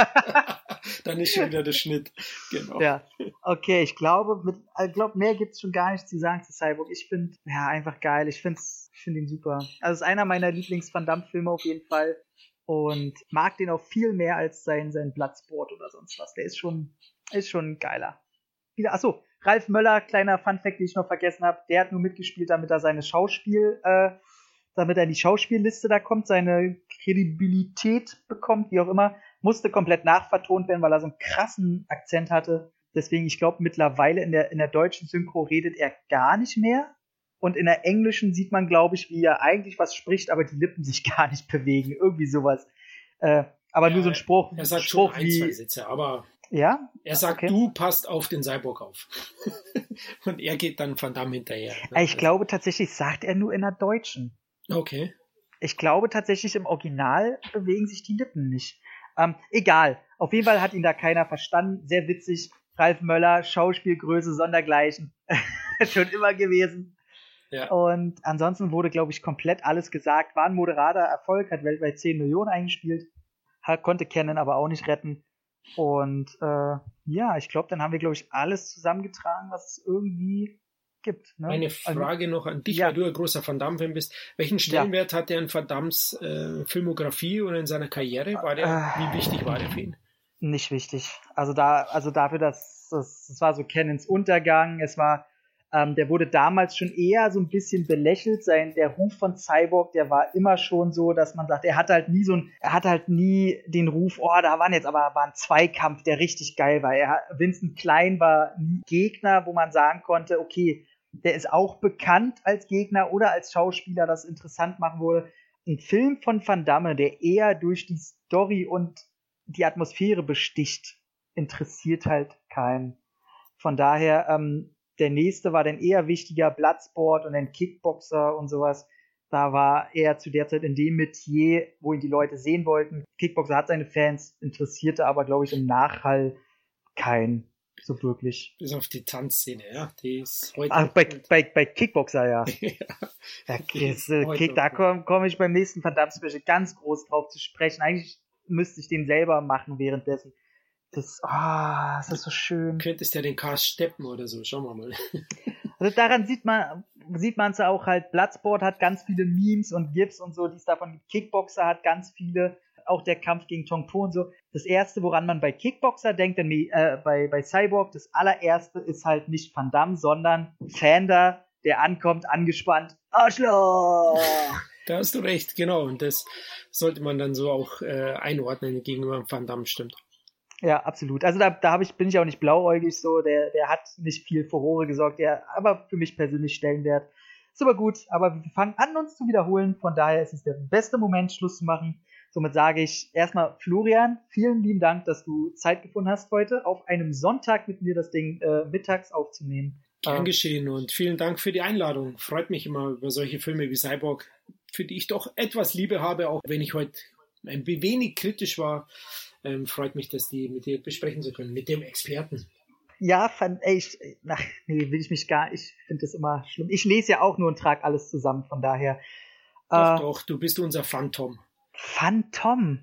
[LAUGHS] dann ist schon wieder der Schnitt. Genau. Ja. Okay, ich glaube, mit, ich glaube mehr gibt es schon gar nicht zu sagen zu Cyborg. Ich finde, ja, einfach geil. Ich finde ich find ihn super. Also, es ist einer meiner Lieblings-Van Damme-Filme auf jeden Fall und mag den auch viel mehr als sein, sein Bloodsport oder sonst was. Der ist schon, ist schon geiler. Wieder, achso, Ralf Möller, kleiner Funfact, den ich noch vergessen habe, der hat nur mitgespielt, damit er seine Schauspiel, äh, damit er in die Schauspielliste da kommt, seine Kredibilität bekommt, wie auch immer, musste komplett nachvertont werden, weil er so einen krassen Akzent hatte. Deswegen, ich glaube, mittlerweile in der, in der deutschen Synchro redet er gar nicht mehr. Und in der englischen sieht man, glaube ich, wie er eigentlich was spricht, aber die Lippen sich [LAUGHS] gar nicht bewegen. Irgendwie sowas. Äh, aber ja, nur so ein Spruch. Er sagt Spruch schon ein, wie, zwei Sätze, aber ja? er sagt, okay. du passt auf den Cyborg auf. [LAUGHS] Und er geht dann Van Damme hinterher. Ne? Ich glaube tatsächlich, sagt er nur in der deutschen. Okay. Ich glaube tatsächlich, im Original bewegen sich die Lippen nicht. Ähm, egal. Auf jeden Fall hat ihn da keiner verstanden. Sehr witzig. Ralf Möller, Schauspielgröße sondergleichen. [LAUGHS] Schon immer gewesen. Ja. Und ansonsten wurde, glaube ich, komplett alles gesagt. War ein moderater Erfolg, hat weltweit 10 Millionen eingespielt, hat, konnte Canon aber auch nicht retten. Und äh, ja, ich glaube, dann haben wir, glaube ich, alles zusammengetragen, was irgendwie gibt. Ne? Eine also, Frage also, noch an dich, ja. weil du ein großer Van Damme-Fan bist. Welchen Stellenwert ja. hat der in Van Dammes äh, Filmografie oder in seiner Karriere? War der, äh, wie wichtig war der für ihn? Nicht wichtig. Also da, also dafür, dass das, das war so Cannons Untergang, es war ähm, der wurde damals schon eher so ein bisschen belächelt. Sein, der Ruf von Cyborg, der war immer schon so, dass man sagt, er hat halt nie so ein, er hat halt nie den Ruf, oh, da waren jetzt aber war ein Zweikampf, der richtig geil war. Er, Vincent Klein war nie Gegner, wo man sagen konnte, okay, der ist auch bekannt als Gegner oder als Schauspieler, das interessant machen würde. Ein Film von Van Damme, der eher durch die Story und die Atmosphäre besticht, interessiert halt keinen. Von daher, ähm, der nächste war dann eher wichtiger, Bloodsport und dann Kickboxer und sowas. Da war er zu der Zeit in dem Metier, wo ihn die Leute sehen wollten. Kickboxer hat seine Fans, interessierte aber, glaube ich, im Nachhall kein so wirklich. Bis auf die Tanzszene, ja. Die ist heute. Ach, bei, bei, bei Kickboxer, ja. [LAUGHS] ja. Äh, Kick, da komme komm ich beim nächsten verdammt Special ganz groß drauf zu sprechen. Eigentlich müsste ich den selber machen währenddessen. Das, ah, oh, das ist so schön. Könntest ja den Cast steppen oder so, schauen wir mal. [LAUGHS] Also daran sieht man, sieht man es auch halt, Bloodsport hat ganz viele Memes und GIFs und so, die es davon gibt. Kickboxer hat ganz viele, auch der Kampf gegen Tong Po und so. Das erste, woran man bei Kickboxer denkt, denn, äh, bei, bei Cyborg, das allererste ist halt nicht Van Damme, sondern Fander, der ankommt, angespannt, Arschloch! Da hast du recht, genau. Und das sollte man dann so auch äh, einordnen gegenüber Van Damme, stimmt. Ja, absolut. Also da, da hab ich, bin ich auch nicht blauäugig so, der, der hat nicht viel Furore gesorgt, der aber für mich persönlich Stellenwert. Ist aber gut, aber wir fangen an, uns zu wiederholen. Von daher ist es der beste Moment, Schluss zu machen. Somit sage ich erstmal, Florian, vielen lieben Dank, dass du Zeit gefunden hast, heute auf einem Sonntag mit mir das Ding äh, mittags aufzunehmen. Gern ähm, geschehen und vielen Dank für die Einladung. Freut mich immer über solche Filme wie Cyborg, für die ich doch etwas Liebe habe, auch wenn ich heute ein wenig kritisch war ähm, freut mich, dass die mit dir besprechen zu können, mit dem Experten. Ja, fand, ey, ich, ach, nee, will ich mich gar, ich finde das immer schlimm. Ich lese ja auch nur und trage alles zusammen, von daher. Doch, äh, doch, du bist unser Phantom. Phantom?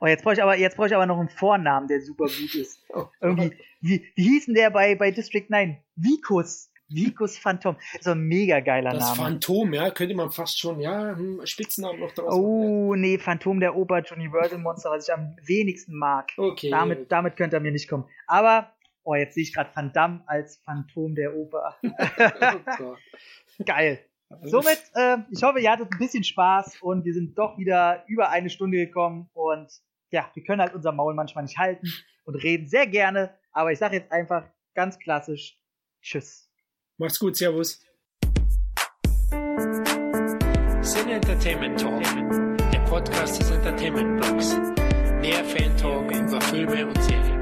Oh, jetzt brauche ich aber, jetzt brauche ich aber noch einen Vornamen, der super gut ist. [LAUGHS] Oh, Irgendwie, wie, wie hieß denn der bei, bei District 9? Vikus. Vicus Phantom. So ein mega geiler das Name. Das Phantom, ja, könnte man fast schon, ja, hm, Spitznamen noch draus Oh, machen, ja. nee, Phantom der Ober Universal Monster, was ich am wenigsten mag. Okay. Damit, okay. damit könnte er mir nicht kommen. Aber, oh, jetzt sehe ich gerade Van Damme als Phantom der Oper. [LAUGHS] oh [LAUGHS] Geil. Somit, äh, ich hoffe, ihr hattet ein bisschen Spaß und wir sind doch wieder über eine Stunde gekommen und ja, wir können halt unser Maul manchmal nicht halten und reden sehr gerne, aber ich sage jetzt einfach ganz klassisch Tschüss. Macht's gut, Servus. Sin Entertainment Talk, der Podcast des Entertainment Blogs. Mehr Fan Talk über Filme und Serien.